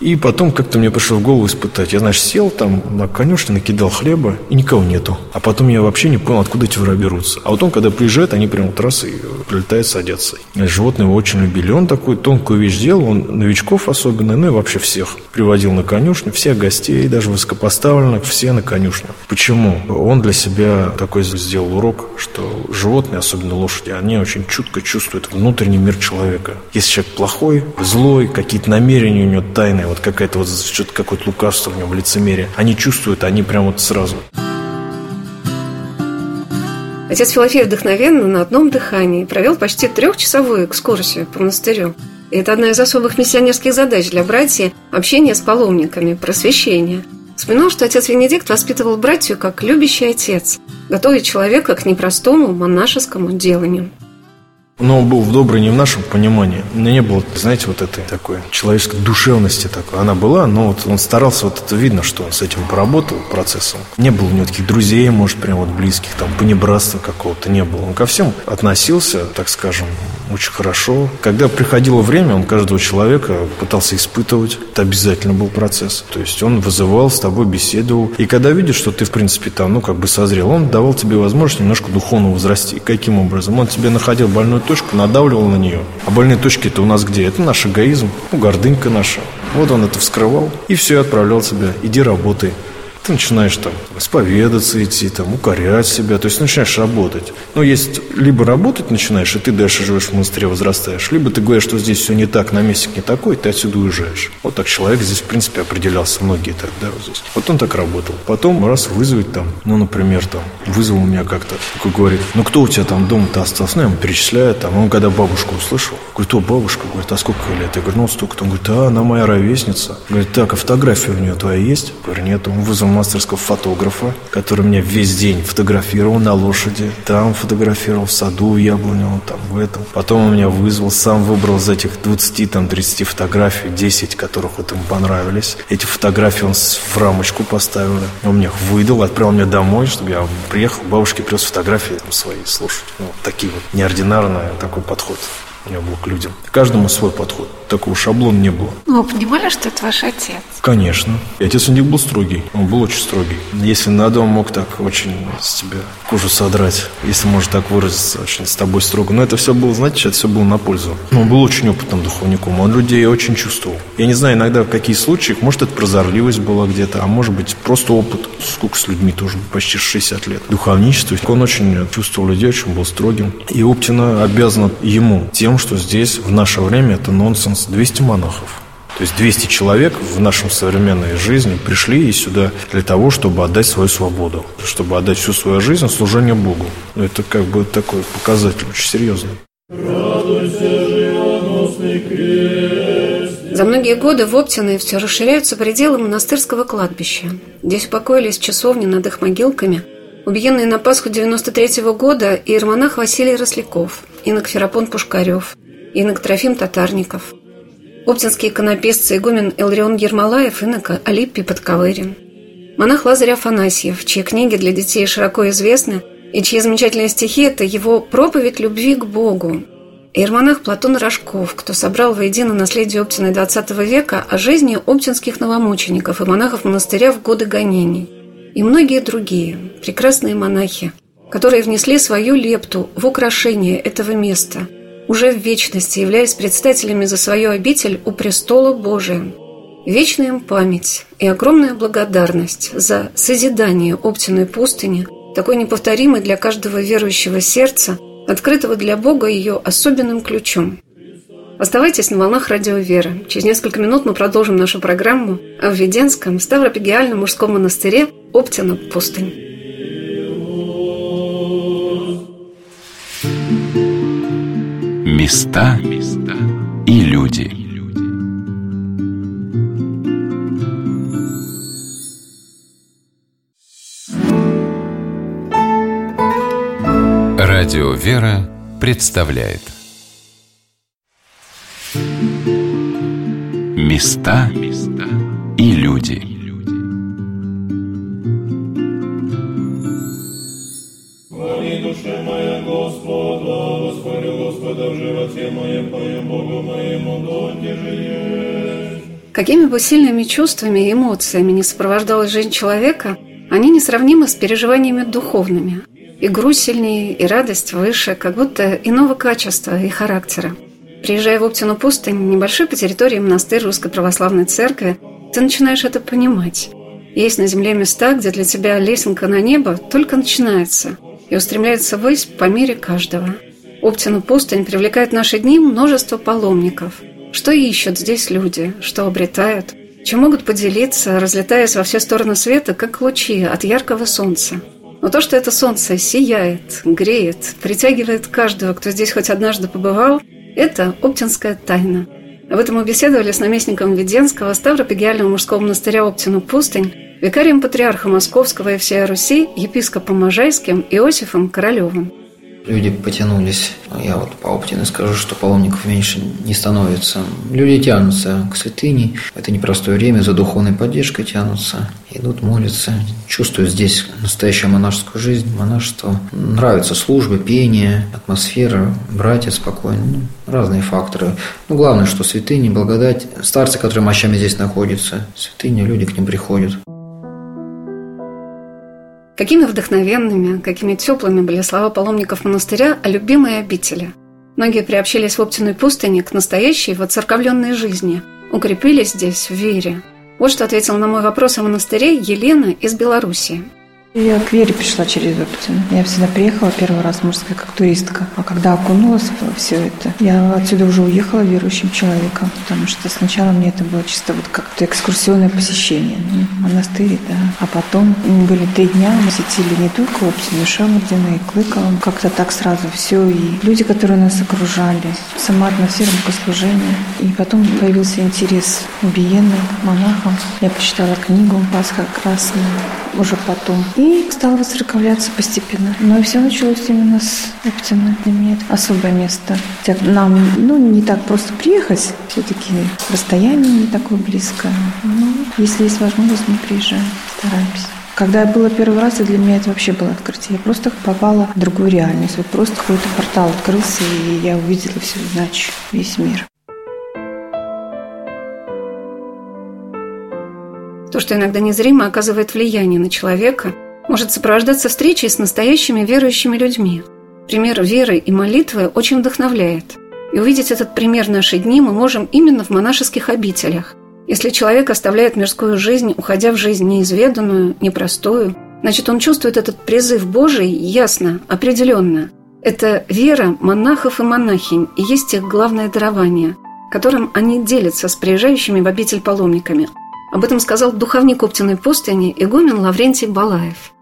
И потом как-то мне пришло в голову испытать. Я, знаешь, сел там на конюшне, накидал хлеба, и никого нету. А потом я вообще не понял, откуда эти воробьи берутся. А вот он, когда приезжает, они прямо вот раз и прилетают, садятся. Животные его очень любили. Он такую тонкую вещь делал, он новичков особенно, ну и вообще всех приводил на конюшню, всех гостей, даже высокопоставленных, все на конюшню. Почему? Он для себя такой сделал урок, что животные, особенно лошади, они очень чутко чувствуют внутренний мир человека. Если человек плохой, злой, какие-то намерения у него тайные, вот какая-то вот что-то какое-то лукавство в нем, лицемерие. Они чувствуют, они прям вот сразу. Отец Филофей вдохновенно на одном дыхании провел почти трехчасовую экскурсию по монастырю. И это одна из особых миссионерских задач для братьев – общение с паломниками, просвещение. Вспоминал, что отец Венедикт воспитывал братью как любящий отец, готовя человека к непростому монашескому деланию. Но он был в доброй не в нашем понимании. У меня не было, знаете, вот этой такой человеческой душевности такой. Она была, но вот он старался, вот это видно, что он с этим поработал процессом. Не было у него таких друзей, может, прям вот близких, там, понебратства какого-то не было. Он ко всем относился, так скажем, очень хорошо. Когда приходило время, он каждого человека пытался испытывать. Это обязательно был процесс. То есть он вызывал, с тобой беседовал. И когда видит, что ты, в принципе, там, ну, как бы созрел, он давал тебе возможность немножко духовно возрасти. Каким образом? Он тебе находил больную точку, надавливал на нее. А больные точки это у нас где? Это наш эгоизм, ну, гордынька наша. Вот он это вскрывал. И все, и отправлял тебя. Иди работай ты начинаешь там исповедаться идти, там, укорять себя, то есть начинаешь работать. Но есть либо работать начинаешь, и ты дальше живешь в монастыре, возрастаешь, либо ты говоришь, что здесь все не так, наместник не такой, ты отсюда уезжаешь. Вот так человек здесь, в принципе, определялся, многие так, да, вот здесь. Вот он так работал. Потом раз вызвать там, ну, например, там, вызвал меня как-то, такой говорит, ну, кто у тебя там дома-то остался? Ну, я ему перечисляю, там, он когда бабушку услышал, говорит, о, бабушка, говорит, а сколько лет? Я говорю, ну, столько-то. Он говорит, а, она моя ровесница. Говорит, так, а фотография у нее твоя есть? Я говорю, нет. Он вызвал мастерского фотографа, который меня весь день фотографировал на лошади. Там фотографировал в саду в Яблоневом, там в этом. Потом он меня вызвал, сам выбрал из этих 20, там 30 фотографий, 10, которых вот ему понравились. Эти фотографии он в рамочку поставил. Он мне их выдал, отправил меня домой, чтобы я приехал, бабушке привез фотографии свои слушать. Ну, такие вот неординарный такой подход у него был к людям. Каждому свой подход. Такого шаблона не было. Ну, вы понимали, что это ваш отец? Конечно. И отец у них был строгий. Он был очень строгий. Если надо, он мог так очень с тебя кожу содрать. Если можно так выразиться, очень с тобой строго. Но это все было, знаете, это все было на пользу. Он был очень опытным духовником. Он людей очень чувствовал. Я не знаю, иногда в каких случаях, может, это прозорливость была где-то, а может быть, просто опыт. Сколько с людьми тоже, почти 60 лет. Духовничество. Он очень чувствовал людей, очень был строгим. И Оптина обязана ему тем, что здесь в наше время это нонсенс 200 монахов. То есть 200 человек в нашем современной жизни пришли сюда для того, чтобы отдать свою свободу, чтобы отдать всю свою жизнь в служение Богу. Ну, это как бы такой показатель очень серьезный. За многие годы в Оптиной все расширяются пределы монастырского кладбища. Здесь упокоились часовни над их могилками, убиенные на Пасху 93 -го года иеромонах Василий Росляков, инок Ферапон Пушкарев, инок Трофим Татарников, оптинский иконописцы игумен Элрион Ермолаев, инок Алиппий Подковырин, монах Лазарь Афанасьев, чьи книги для детей широко известны и чьи замечательные стихи – это его проповедь любви к Богу, Иеромонах Платон Рожков, кто собрал воедино наследие Оптины XX века о жизни оптинских новомучеников и монахов монастыря в годы гонений. И многие другие прекрасные монахи, которые внесли свою лепту в украшение этого места, уже в вечности являясь предстателями за свою обитель у престола Божия. Вечная им память и огромная благодарность за созидание Оптиной пустыни, такой неповторимой для каждого верующего сердца – открытого для Бога ее особенным ключом. Оставайтесь на волнах радио «Вера». Через несколько минут мы продолжим нашу программу о Введенском Ставропигиальном мужском монастыре Оптина пустынь. Места и люди – Радио «Вера» представляет. Места и люди Какими бы сильными чувствами и эмоциями не сопровождалась жизнь человека, они несравнимы с переживаниями духовными – и грусть сильнее, и радость выше, как будто иного качества и характера. Приезжая в Оптину пустынь, небольшой по территории монастырь Русской Православной Церкви, ты начинаешь это понимать. Есть на земле места, где для тебя лесенка на небо только начинается и устремляется ввысь по мере каждого. Оптину пустынь привлекает в наши дни множество паломников. Что ищут здесь люди, что обретают, чем могут поделиться, разлетаясь во все стороны света, как лучи от яркого солнца. Но то, что это солнце сияет, греет, притягивает каждого, кто здесь хоть однажды побывал, это оптинская тайна. Об этом мы беседовали с наместником Веденского Ставропигиального мужского монастыря Оптину пустынь, викарием патриарха Московского и всей Руси, епископом Можайским Иосифом Королевым. Люди потянулись. Я вот по опыту скажу, что паломников меньше не становится. Люди тянутся к святыне. Это непростое время, за духовной поддержкой тянутся. Идут, молятся, чувствуют здесь настоящую монашескую жизнь, монашество. Нравятся службы, пение, атмосфера, братья спокойно. Ну, разные факторы. Но главное, что святыни, благодать. Старцы, которые мощами здесь находятся. Святыни, люди к ним приходят. Какими вдохновенными, какими теплыми были слова паломников монастыря о любимой обители. Многие приобщились в Оптиной пустыне к настоящей воцерковленной жизни, укрепились здесь в вере. Вот что ответила на мой вопрос о монастыре Елена из Белоруссии. Я к Вере пришла через Оптину. Я всегда приехала первый раз мужская как туристка. А когда окунулась во все это, я отсюда уже уехала верующим человеком, потому что сначала мне это было чисто вот как-то экскурсионное посещение. Ну, монастырь, да. А потом были три дня, мы посетили не только Оптину, Шамардина и Клыково. Как-то так сразу все. И люди, которые нас окружали, сама атмосфера богослужения. И потом появился интерес убиенным монахам. Я почитала книгу «Пасха красная» уже потом. И стала воцерковляться постепенно. Но и все началось именно с Оптина. Для меня это особое место. Хотя нам ну, не так просто приехать, все-таки расстояние не такое близкое. Но если есть возможность, мы приезжаем, стараемся. Когда я была первый раз, и для меня это вообще было открытие. Я просто попала в другую реальность. Вот просто какой-то портал открылся, и я увидела все иначе, весь мир. То, что иногда незримо оказывает влияние на человека – может сопровождаться встречей с настоящими верующими людьми. Пример веры и молитвы очень вдохновляет. И увидеть этот пример в наши дни мы можем именно в монашеских обителях. Если человек оставляет мирскую жизнь, уходя в жизнь неизведанную, непростую, значит, он чувствует этот призыв Божий ясно, определенно. Это вера монахов и монахинь и есть их главное дарование. которым они делятся с приезжающими в обитель паломниками. Об этом сказал духовник Оптиной пустыни игумен Лаврентий Балаев.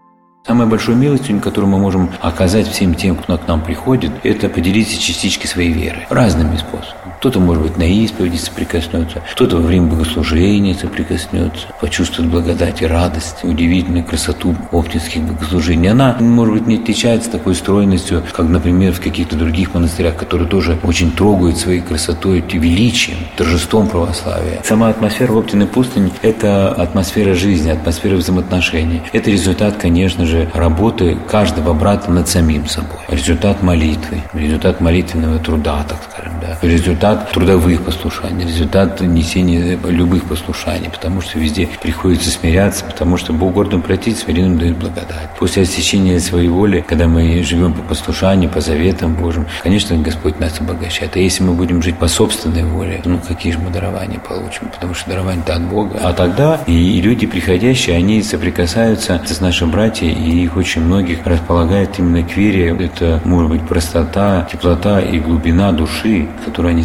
Самой большой милостью, которую мы можем оказать всем тем, кто к нам приходит, это поделиться частичкой своей веры. Разными способами. Кто-то, может быть, на исповеди соприкоснется, кто-то во время богослужения соприкоснется, почувствует благодать и радость, удивительную красоту оптинских богослужений. Она, может быть, не отличается такой стройностью, как, например, в каких-то других монастырях, которые тоже очень трогают своей красотой величием, торжеством православия. Сама атмосфера в Оптиной пустыне – это атмосфера жизни, атмосфера взаимоотношений. Это результат, конечно же, работы каждого брата над самим собой. Результат молитвы, результат молитвенного труда, так скажем, да. Результат трудовых послушаний, результат несения любых послушаний, потому что везде приходится смиряться, потому что Бог гордым платить, смиренным дает благодать. После освящения своей воли, когда мы живем по послушанию, по заветам Божьим, конечно, Господь нас обогащает. А если мы будем жить по собственной воле, ну какие же мы дарования получим? Потому что дарование-то от Бога. А тогда и люди приходящие, они соприкасаются с нашими братьями и их очень многих располагает именно к вере. Это может быть простота, теплота и глубина души, с которой они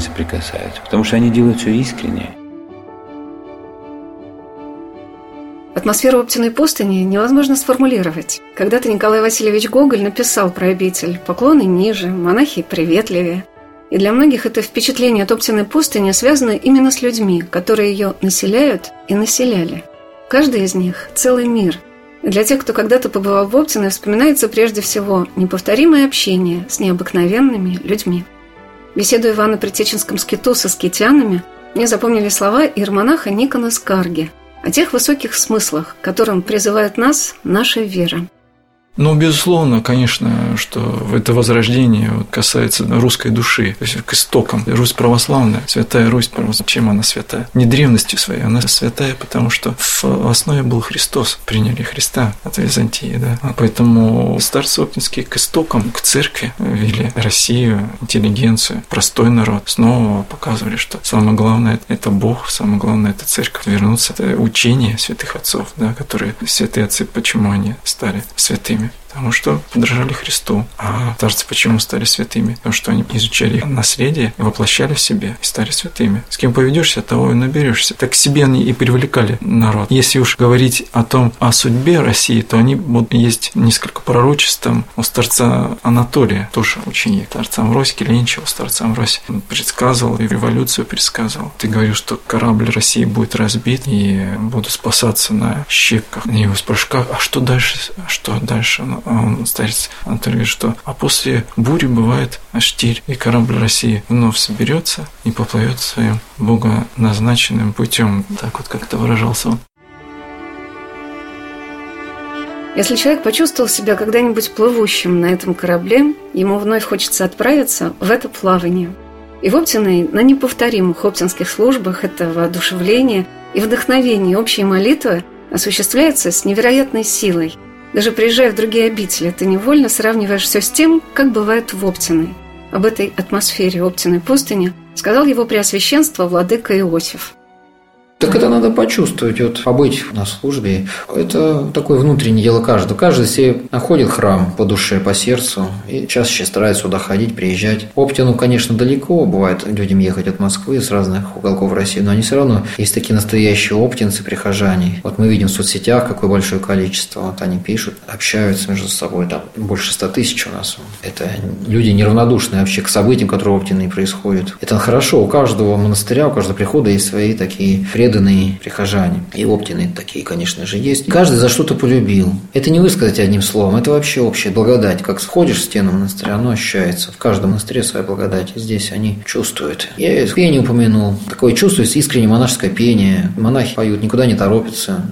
потому что они делают все искренне. Атмосферу Оптиной пустыни невозможно сформулировать. Когда-то Николай Васильевич Гоголь написал про обитель «Поклоны ниже, монахи приветливее». И для многих это впечатление от Оптиной пустыни связано именно с людьми, которые ее населяют и населяли. Каждый из них – целый мир – для тех, кто когда-то побывал в Оптино, вспоминается прежде всего неповторимое общение с необыкновенными людьми. Беседуя Ивана Притеченском скиту со скитянами, мне запомнили слова ирмонаха Никона Скарги о тех высоких смыслах, которым призывает нас наша вера. Ну, безусловно, конечно, что это возрождение касается русской души, то есть к истокам. Русь православная, святая Русь православная. Чем она святая? Не древностью своей, она святая, потому что в основе был Христос, приняли Христа от Византии, да. А поэтому старцы оптинские к истокам, к церкви вели Россию, интеллигенцию, простой народ. Снова показывали, что самое главное – это Бог, самое главное – это церковь. Вернуться – это учение святых отцов, да, которые святые отцы, почему они стали святыми? Mm-hmm. Потому что подражали Христу. А старцы почему стали святыми? Потому что они изучали наследие воплощали в себе и стали святыми. С кем поведешься, того и наберешься. Так к себе они и привлекали народ. Если уж говорить о том, о судьбе России, то они вот есть несколько пророчеств там у старца Анатолия, тоже ученик. Старца Амвросий, Ленчева, старца Амвросий. Он предсказывал и революцию предсказывал. Ты говорил, что корабль России будет разбит и будут спасаться на щепках. И его спрашивают, а что дальше? А что дальше? Ну, старец Анатолий говорит, что а после бури бывает штиль, и корабль России вновь соберется и поплывет своим богоназначенным путем. Так вот как-то выражался он. Если человек почувствовал себя когда-нибудь плывущим на этом корабле, ему вновь хочется отправиться в это плавание. И в Оптиной на неповторимых оптинских службах это воодушевление и вдохновение общей молитвы осуществляется с невероятной силой – даже приезжая в другие обители, ты невольно сравниваешь все с тем, как бывает в Оптиной. Об этой атмосфере Оптиной пустыни сказал его преосвященство владыка Иосиф – так это надо почувствовать, вот побыть на службе. Это такое внутреннее дело каждого. Каждый себе находит храм по душе, по сердцу и чаще старается сюда ходить, приезжать. Оптину, конечно, далеко. Бывает людям ехать от Москвы с разных уголков России, но они все равно есть такие настоящие оптинцы, прихожане. Вот мы видим в соцсетях какое большое количество. Вот они пишут, общаются между собой. Там больше ста тысяч у нас. Это люди неравнодушные вообще к событиям, которые в Оптине происходят. Это хорошо. У каждого монастыря, у каждого прихода есть свои такие преданные прихожане. И оптины такие, конечно же, есть. Каждый за что-то полюбил. Это не высказать одним словом, это вообще общая благодать. Как сходишь стену монастыря, оно ощущается. В каждом монастыре своя благодать. Здесь они чувствуют. Я пение упомянул. Такое чувствуется искренне монашеское пение. Монахи поют, никуда не торопятся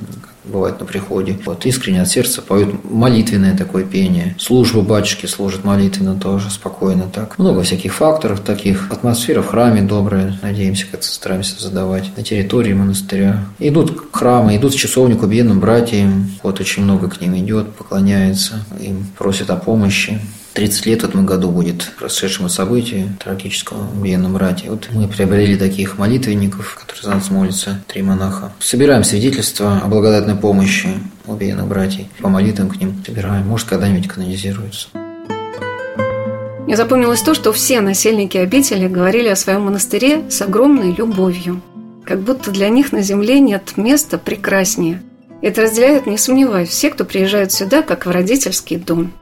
бывает на приходе. Вот искренне от сердца поют молитвенное такое пение. Службу батюшки служат молитвенно тоже, спокойно так. Много всяких факторов таких. Атмосфера в храме добрая, надеемся, как-то стараемся задавать. На территории монастыря. Идут к храму, идут к убиенным братьям. Вот очень много к ним идет, поклоняется, им просят о помощи. 30 лет в этом году будет прошедшему событию трагического военном брате. Вот мы приобрели таких молитвенников, которые за нас молятся, три монаха. Собираем свидетельства о благодатной помощи убиенных братьев. По молитвам к ним собираем. Может, когда-нибудь канонизируются. Мне запомнилось то, что все насельники обители говорили о своем монастыре с огромной любовью. Как будто для них на земле нет места прекраснее. Это разделяют, не сомневаюсь, все, кто приезжают сюда, как в родительский дом.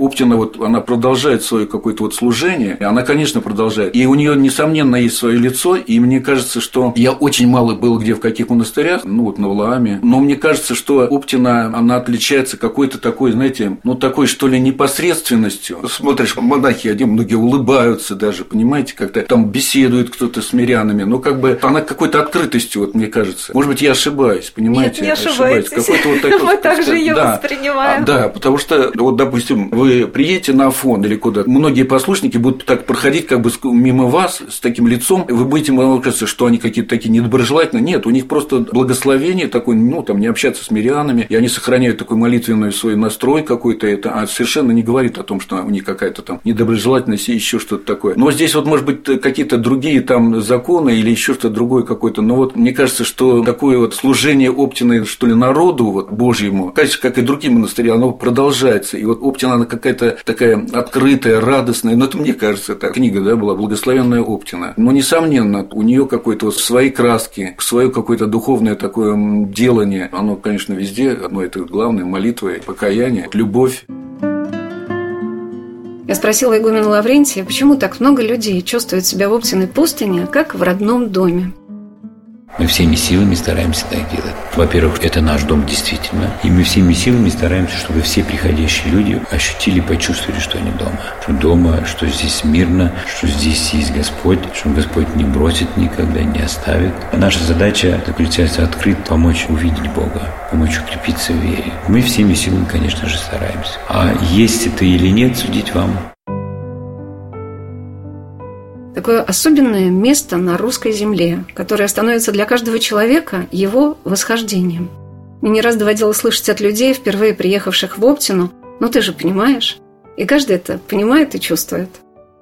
Оптина вот она продолжает свое какое-то вот служение, и она, конечно, продолжает. И у нее, несомненно, есть свое лицо, и мне кажется, что я очень мало был где в каких монастырях, ну вот на Валааме, но мне кажется, что Оптина, она отличается какой-то такой, знаете, ну такой, что ли, непосредственностью. Смотришь, монахи, они многие улыбаются даже, понимаете, как-то там беседует кто-то с мирянами, ну как бы она какой-то открытостью, вот мне кажется. Может быть, я ошибаюсь, понимаете? Нет, не ошибаетесь. Какой-то вот такой, Мы также ее да, воспринимаем. Да, потому что, вот, допустим, вы вы приедете на Афон или куда многие послушники будут так проходить как бы мимо вас с таким лицом, вы будете, вам кажется, что они какие-то такие недоброжелательные. Нет, у них просто благословение такое, ну, там, не общаться с мирянами, и они сохраняют такой молитвенный свой настрой какой-то, это а совершенно не говорит о том, что у них какая-то там недоброжелательность и еще что-то такое. Но здесь вот, может быть, какие-то другие там законы или еще что-то другое какое-то, но вот мне кажется, что такое вот служение Оптиной, что ли, народу вот Божьему, конечно, как и другие монастыри, оно продолжается. И вот Оптина, она какая-то такая открытая, радостная, но это мне кажется, эта книга да, была «Благословенная Оптина». Но, несомненно, у нее какой-то вот свои краски, свое какое-то духовное такое делание. Оно, конечно, везде, но это главное, молитва, покаяние, любовь. Я спросила игумена Лаврентия, почему так много людей чувствуют себя в Оптиной пустыне, как в родном доме. Мы всеми силами стараемся так делать. Во-первых, это наш дом действительно. И мы всеми силами стараемся, чтобы все приходящие люди ощутили, почувствовали, что они дома. Что дома, что здесь мирно, что здесь есть Господь, что Господь не бросит никогда, не оставит. Наша задача заключается открыть, помочь увидеть Бога, помочь укрепиться в вере. Мы всеми силами, конечно же, стараемся. А есть это или нет, судить вам такое особенное место на русской земле, которое становится для каждого человека его восхождением. Мне не раз доводилось слышать от людей, впервые приехавших в Оптину, «Ну ты же понимаешь?» И каждый это понимает и чувствует.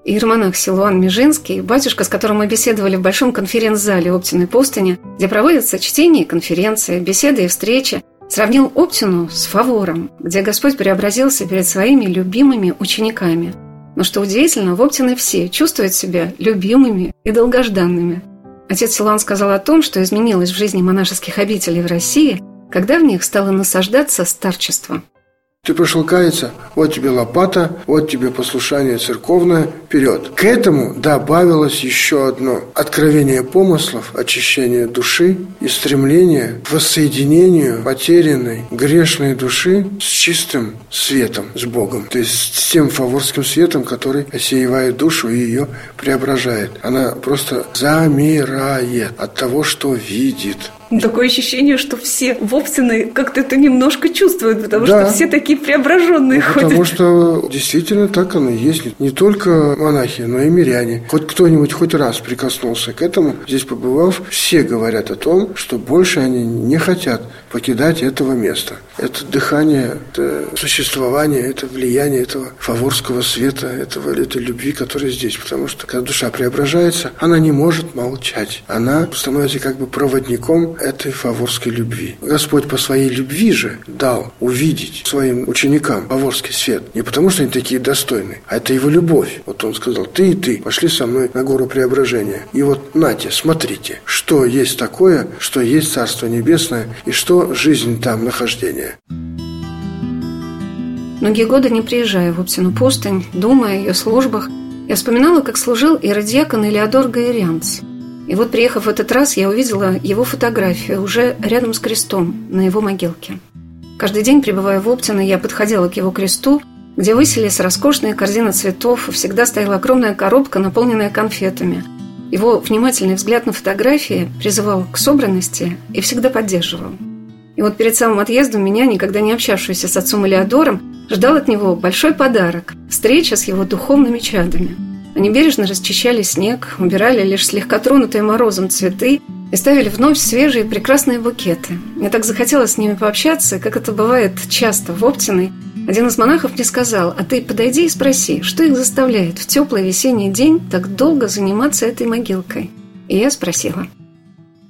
Иеромонах Силуан Межинский, батюшка, с которым мы беседовали в большом конференц-зале Оптиной пустыни, где проводятся чтения и конференции, беседы и встречи, сравнил Оптину с Фавором, где Господь преобразился перед своими любимыми учениками – но что удивительно, в Оптиной все чувствуют себя любимыми и долгожданными. Отец Силан сказал о том, что изменилось в жизни монашеских обителей в России, когда в них стало насаждаться старчество – ты пришел каяться, вот тебе лопата, вот тебе послушание церковное, вперед. К этому добавилось еще одно откровение помыслов, очищение души и стремление к воссоединению потерянной грешной души с чистым светом, с Богом. То есть с тем фаворским светом, который осеивает душу и ее преображает. Она просто замирает от того, что видит, Такое ощущение, что все в Оптиной как-то это немножко чувствуют, потому да. что все такие преображенные ну, ходят. Потому что действительно так оно и есть. Не только монахи, но и миряне. Хоть кто-нибудь хоть раз прикоснулся к этому, здесь побывав, все говорят о том, что больше они не хотят покидать этого места. Это дыхание, это существование, это влияние этого фаворского света, этого, этой любви, которая здесь. Потому что когда душа преображается, она не может молчать. Она становится как бы проводником этой фаворской любви. Господь по своей любви же дал увидеть своим ученикам фаворский свет. Не потому, что они такие достойные, а это его любовь. Вот он сказал, ты и ты пошли со мной на гору преображения. И вот, нате, смотрите, что есть такое, что есть Царство Небесное, и что жизнь там, нахождение. Многие годы не приезжая в Уптину пустынь, думая о ее службах, я вспоминала, как служил иродиакон Илеодор Гаирянц – и вот, приехав в этот раз, я увидела его фотографию уже рядом с крестом на его могилке. Каждый день, пребывая в Оптино, я подходила к его кресту, где высились роскошные корзины цветов, и всегда стояла огромная коробка, наполненная конфетами. Его внимательный взгляд на фотографии призывал к собранности и всегда поддерживал. И вот перед самым отъездом меня, никогда не общавшуюся с отцом Элеодором, ждал от него большой подарок – встреча с его духовными чадами – они бережно расчищали снег, убирали лишь слегка тронутые морозом цветы и ставили вновь свежие прекрасные букеты. Мне так захотелось с ними пообщаться, как это бывает часто в Оптиной. Один из монахов мне сказал, а ты подойди и спроси, что их заставляет в теплый весенний день так долго заниматься этой могилкой. И я спросила.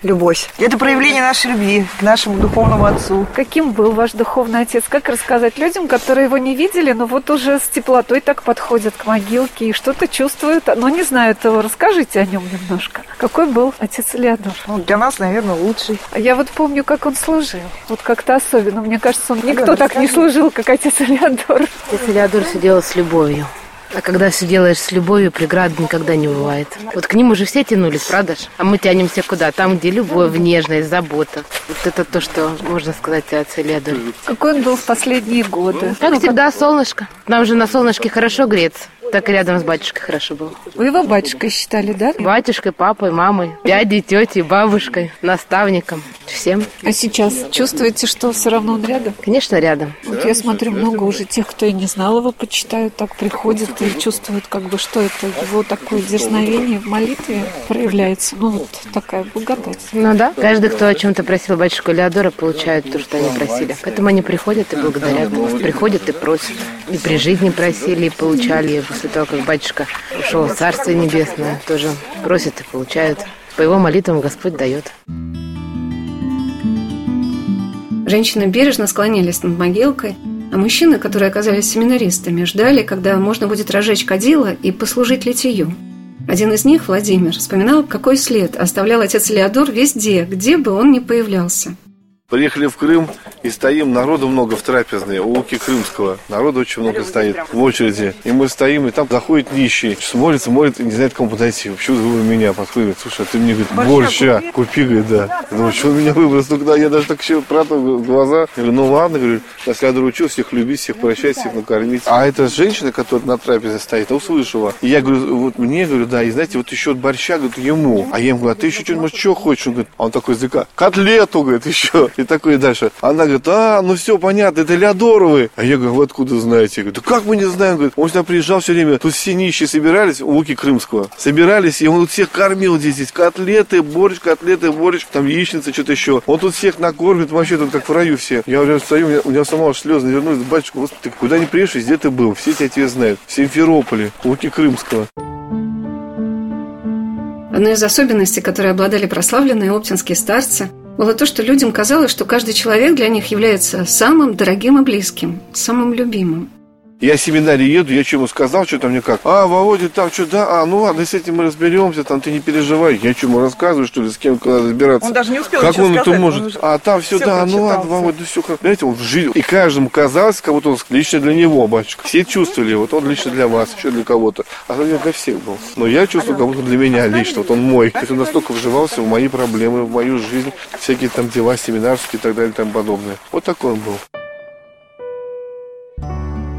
Любовь. Это проявление нашей любви к нашему духовному отцу. Каким был ваш духовный отец? Как рассказать людям, которые его не видели, но вот уже с теплотой так подходят к могилке и что-то чувствуют, но не знают его? Расскажите о нем немножко. Какой был отец Элеодор? Ну, для нас, наверное, лучший. А я вот помню, как он служил. Вот как-то особенно. Мне кажется, он никто Алена, так не расскажи. служил, как отец Элеодор. Отец Элеодор все делал с любовью. А когда все делаешь с любовью, преград никогда не бывает. Вот к ним уже все тянулись, правда ж? А мы тянемся куда? Там, где любовь, нежность, забота. Вот это то, что можно сказать о отце Элеодоре. Какой он был в последние годы? Как всегда, солнышко. Нам же на солнышке хорошо греться. Так рядом с батюшкой хорошо было. Вы его батюшкой считали, да? Батюшкой, папой, мамой, дядей, тетей, бабушкой, наставником. Всем. А сейчас чувствуете, что все равно он рядом? Конечно, рядом. Вот я смотрю, много уже тех, кто и не знал его, почитают, так приходят и чувствуют, как бы, что это его такое дерзновение в молитве проявляется. Ну, вот такая благодать. Ну да. Каждый, кто о чем-то просил батюшку Леодора, получает то, что они просили. Поэтому они приходят и благодарят. Приходят и просят. И при жизни просили, и получали. И после того, как батюшка ушел в Царствие Небесное, тоже просят и получают. По его молитвам Господь дает. Женщины бережно склонились над могилкой, а мужчины, которые оказались семинаристами, ждали, когда можно будет разжечь кадила и послужить литию. Один из них, Владимир, вспоминал, какой след оставлял отец Леодор везде, где бы он ни появлялся. Приехали в Крым и стоим, народу много в трапезной, у Луки Крымского. Народу очень много стоит в очереди. И мы стоим, и там заходит нищий, смотрит, смотрит и не знает, к кому подойти. Почему вы меня подходит, слушай, а ты мне, говорит, борща купи, говорит, да. Я думаю, что он меня выбрал, ну, когда я даже так еще протал глаза. Я говорю, ну ладно, говорю, если я учил всех любить, всех прощать, всех накормить. А эта женщина, которая на трапезе стоит, услышала. И я говорю, вот мне, говорю, да, и знаете, вот еще борща, говорит, ему. А я ему говорю, а ты еще что-нибудь, что хочешь? Он говорит, а он такой языка, котлету, говорит, еще. И такой дальше. Она говорит, а, ну все понятно, это Леодоровы. А я говорю, вы откуда знаете? Я говорю, да как мы не знаем? Говорит, он сюда приезжал все время, тут все нищие собирались у Луки Крымского. Собирались, и он тут всех кормил здесь, здесь котлеты, борщ, котлеты, борщ, там яичница, что-то еще. Он тут всех накормит, вообще тут как в раю все. Я уже стою, у меня, у меня сама слезы навернулись. Батюшка, господи, ты куда не приедешь, где ты был? Все тебя тебе знают. В Симферополе, у Луки Крымского. Одной из особенностей, которой обладали прославленные оптинские старцы, было то, что людям казалось, что каждый человек для них является самым дорогим и близким, самым любимым. Я в семинаре еду, я чему сказал, что там мне как? А, Володя, там что, да, а, ну ладно, с этим мы разберемся, там ты не переживай. Я чему рассказываю, что ли, с кем куда разбираться? Он даже не успел Как он это сказать, может? он А там все, всё да, ну ладно, прочитал, Володя, ну все, как, знаете, он жил. И каждому казалось, как будто он лично для него, батюшка. Все чувствовали, вот он лично для вас, еще для кого-то. А он для всех был. Но я чувствую, как будто для меня лично, вот он мой. То есть он настолько вживался в мои проблемы, в мою жизнь, всякие там дела семинарские и так далее и тому подобное. Вот такой он был.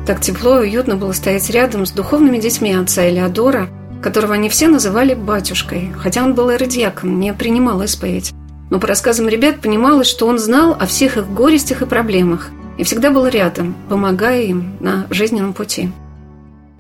Так тепло и уютно было стоять рядом с духовными детьми отца Элеодора, которого они все называли батюшкой, хотя он был эродиакон, не принимал исповедь. Но по рассказам ребят понималось, что он знал о всех их горестях и проблемах и всегда был рядом, помогая им на жизненном пути.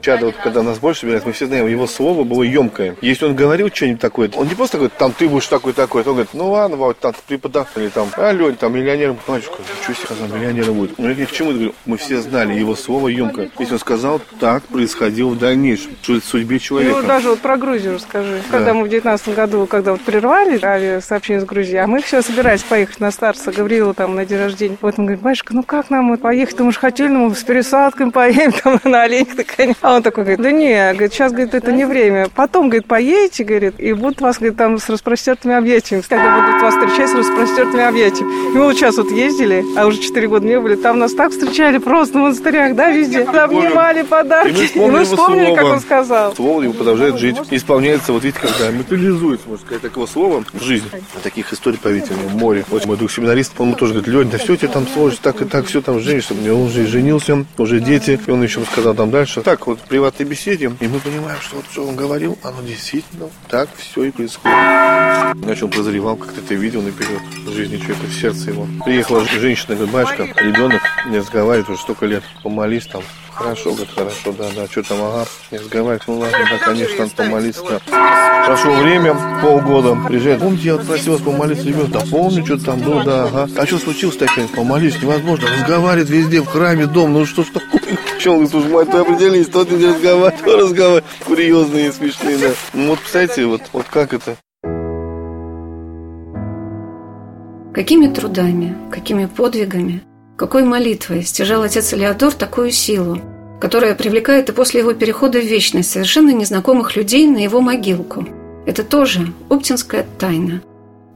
Чада, вот когда нас больше собирается, мы все знаем, его слово было емкое. Если он говорил что-нибудь такое, он не просто говорит, там ты будешь такой такой, он говорит, ну ладно, Володь, там преподаватель, или там, а Лень, там миллионером, батюшка, что себе сказал, миллионером будет. Но я к чему говорю, мы все знали, его слово емкое. Если он сказал, так происходило в дальнейшем, что это судьбе человека. Ну, даже вот про Грузию расскажи. Да. Когда мы в девятнадцатом году, когда вот прервали авиасообщение с Грузией, а мы все собирались поехать на старца Гавриила там на день рождения. Вот он говорит, батюшка, ну как нам вот поехать? Мы же хотели, ну, с пересадками поедем там на оленях на коне. А он такой говорит, да не, говорит, сейчас, говорит, это не время. Потом, говорит, поедете, говорит, и будут вас, говорит, там с распростертыми объятиями. Когда будут вас встречать с распростертыми объятиями. И мы вот сейчас вот ездили, а уже 4 года не были, там нас так встречали просто в монастырях, да, везде. Обнимали подарки. И мы вспомнили, И мы вспомнили, как он сказал. Слово его продолжает жить. Исполняется, вот видите, когда материализуется, можно сказать, такого слова в жизнь. А таких историй, поверьте мне, море. Вот мой друг семинарист, он тоже говорит, Лень, да все тебе там сложится, так и так, все там женишься. Он уже и женился, уже дети. И он еще сказал там дальше. Так вот, в приватной беседе, и мы понимаем, что вот что он говорил, оно действительно так все и происходит. Иначе он прозревал, как-то это видел наперед в жизни человека, в сердце его. Приехала женщина, говорит, батюшка, ребенок не разговаривает уже столько лет, помолись там. Хорошо, говорит, хорошо, да, да, что там, ага, не разговаривает, ну ладно, да, конечно, надо помолиться, да. Прошло время, полгода, приезжает, помните, я вот просил вас помолиться, ребенок, да, помню, что там было, да, ага. А что случилось такое? Помолись, невозможно, разговаривает везде, в храме, дом, ну что ж такое? Че, он говорит, слушай, мать, ты определись, тот не разговаривает, кто разговаривает, курьезные, смешные, да. Ну вот, представляете, вот, вот как это? Какими трудами, какими подвигами, какой молитвой стяжал отец Элеодор такую силу, которая привлекает и после его перехода в вечность совершенно незнакомых людей на его могилку. Это тоже оптинская тайна.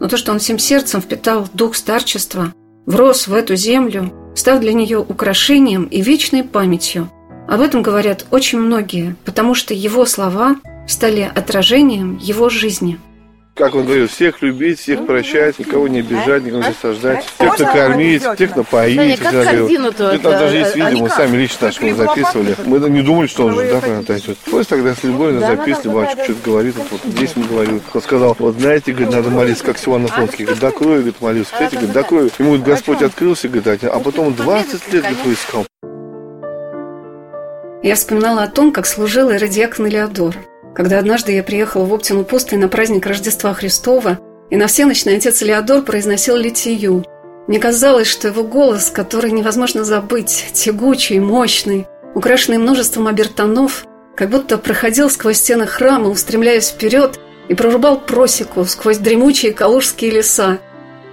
Но то, что он всем сердцем впитал дух старчества, врос в эту землю, став для нее украшением и вечной памятью, об этом говорят очень многие, потому что его слова стали отражением его жизни – как он говорил, всех любить, всех прощать, никого не обижать, никого не осаждать, тех накормить, тех напоить. Как корзину-то это даже есть видео, мы сами лично нашего записывали. Мы не думали, что он же да, отойдет. Просто тогда с любовью записывали, батюшка что-то говорит, вот, здесь мы говорили. Он сказал, вот знаете, говорит, надо молиться, как Силуан Афонский. Говорит, до крови, говорит, молился. Кстати, говорит, до крови. Ему говорит, Господь открылся, говорит, а потом 20 лет его искал. Я вспоминала о том, как служил иродиакон Элеодор – когда однажды я приехала в Оптину пустынь на праздник Рождества Христова, и на всеночный отец Леодор произносил литию. Мне казалось, что его голос, который невозможно забыть, тягучий, мощный, украшенный множеством обертонов, как будто проходил сквозь стены храма, устремляясь вперед, и прорубал просеку сквозь дремучие калужские леса.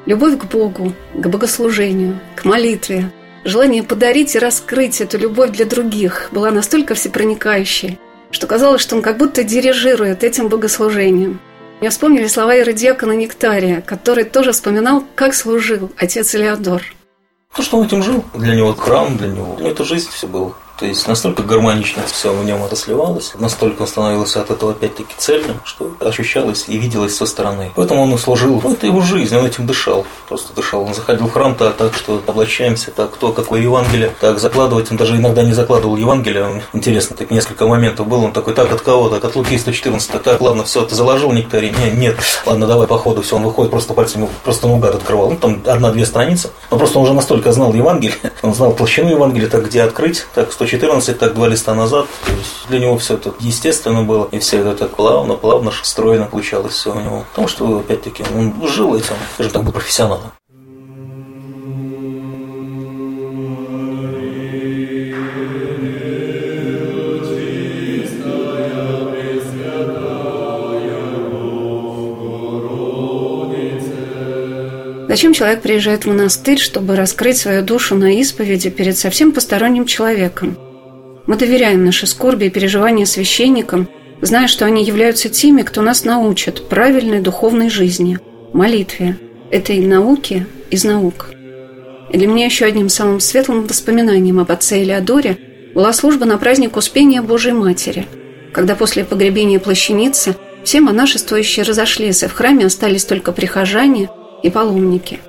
Любовь к Богу, к богослужению, к молитве, желание подарить и раскрыть эту любовь для других была настолько всепроникающей, что казалось, что он как будто дирижирует этим богослужением. Мне вспомнили слова иродиакона Нектария, который тоже вспоминал, как служил отец Элеодор. То, что он этим жил, для него храм, для него, это жизнь все было. То есть настолько гармонично все в нем это сливалось, настолько он становился от этого опять-таки цельным, что ощущалось и виделось со стороны. Поэтому он и ну это его жизнь, он этим дышал, просто дышал. Он заходил в храм так, что облачаемся, так кто какое Евангелие, так закладывать, он даже иногда не закладывал Евангелие, интересно, так несколько моментов было, он такой, так от кого, так от Луки 114, так, ладно, все, ты заложил нектарий, нет, нет, ладно, давай по ходу, все, он выходит просто пальцами, просто наугад открывал, ну там одна-две страницы, но просто он уже настолько знал Евангелие, он знал толщину Евангелия, так где открыть, так 114 14, так два листа назад. То есть для него все это естественно было, и все это так плавно, плавно, стройно получалось все у него. Потому что, опять-таки, он жил этим, скажем так, был профессионалом. Зачем человек приезжает в монастырь, чтобы раскрыть свою душу на исповеди перед совсем посторонним человеком? Мы доверяем наши скорби и переживания священникам, зная, что они являются теми, кто нас научит правильной духовной жизни, молитве, этой науке из наук. И для меня еще одним самым светлым воспоминанием об отце Элеодоре была служба на праздник Успения Божией Матери, когда после погребения плащаницы все монашествующие разошлись, и в храме остались только прихожане и паломники.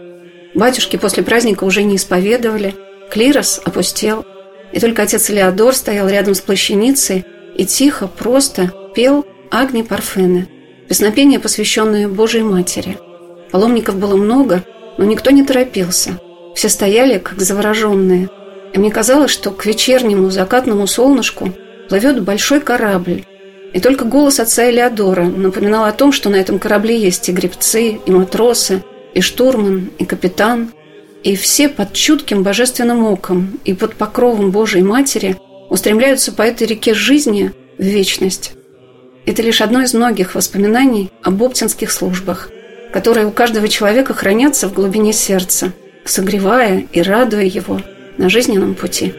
Батюшки после праздника уже не исповедовали, клирос опустел – и только отец Элеодор стоял рядом с плащаницей и тихо, просто пел Агни Парфены, песнопение, посвященное Божьей Матери. Паломников было много, но никто не торопился. Все стояли, как завороженные. И мне казалось, что к вечернему закатному солнышку плывет большой корабль. И только голос отца Элеодора напоминал о том, что на этом корабле есть и гребцы, и матросы, и штурман, и капитан – и все под чутким божественным оком и под покровом Божией Матери устремляются по этой реке жизни в вечность. Это лишь одно из многих воспоминаний об оптинских службах, которые у каждого человека хранятся в глубине сердца, согревая и радуя его на жизненном пути.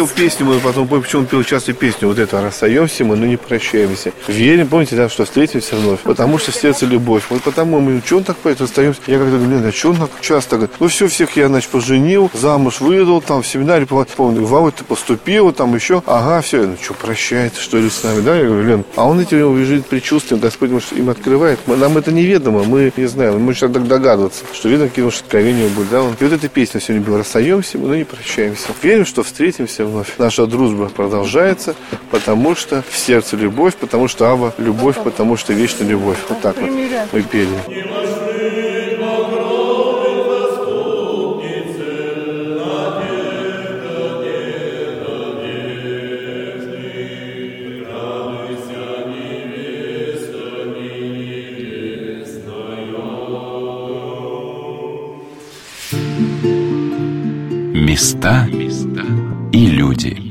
Пел песню, мы потом почему он пел часто песню, вот это «Расстаемся мы, но не прощаемся». Верим, помните, да, что встретимся вновь, потому что сердце любовь. Вот потому мы, что он так поет, расстаемся? Я когда говорю, а что он так часто говорит? Ну все, всех я, значит, поженил, замуж выдал, там в семинаре, помню, в ты поступил, там еще, ага, все, ну что, прощается, что ли, с нами, да? Я говорю, Лен, а он этим увижет предчувствием, Господь, может, им открывает. Нам это неведомо, мы не знаем, мы сейчас догадываться, что видно, какие уж откровения были, да? И вот эта песня сегодня была «Расстаемся мы, но не прощаемся». Верим, что встретимся вновь. Наша дружба продолжается, потому что в сердце любовь, потому что Ава любовь, потому что вечная любовь. Вот так вот мы пели. Места люди.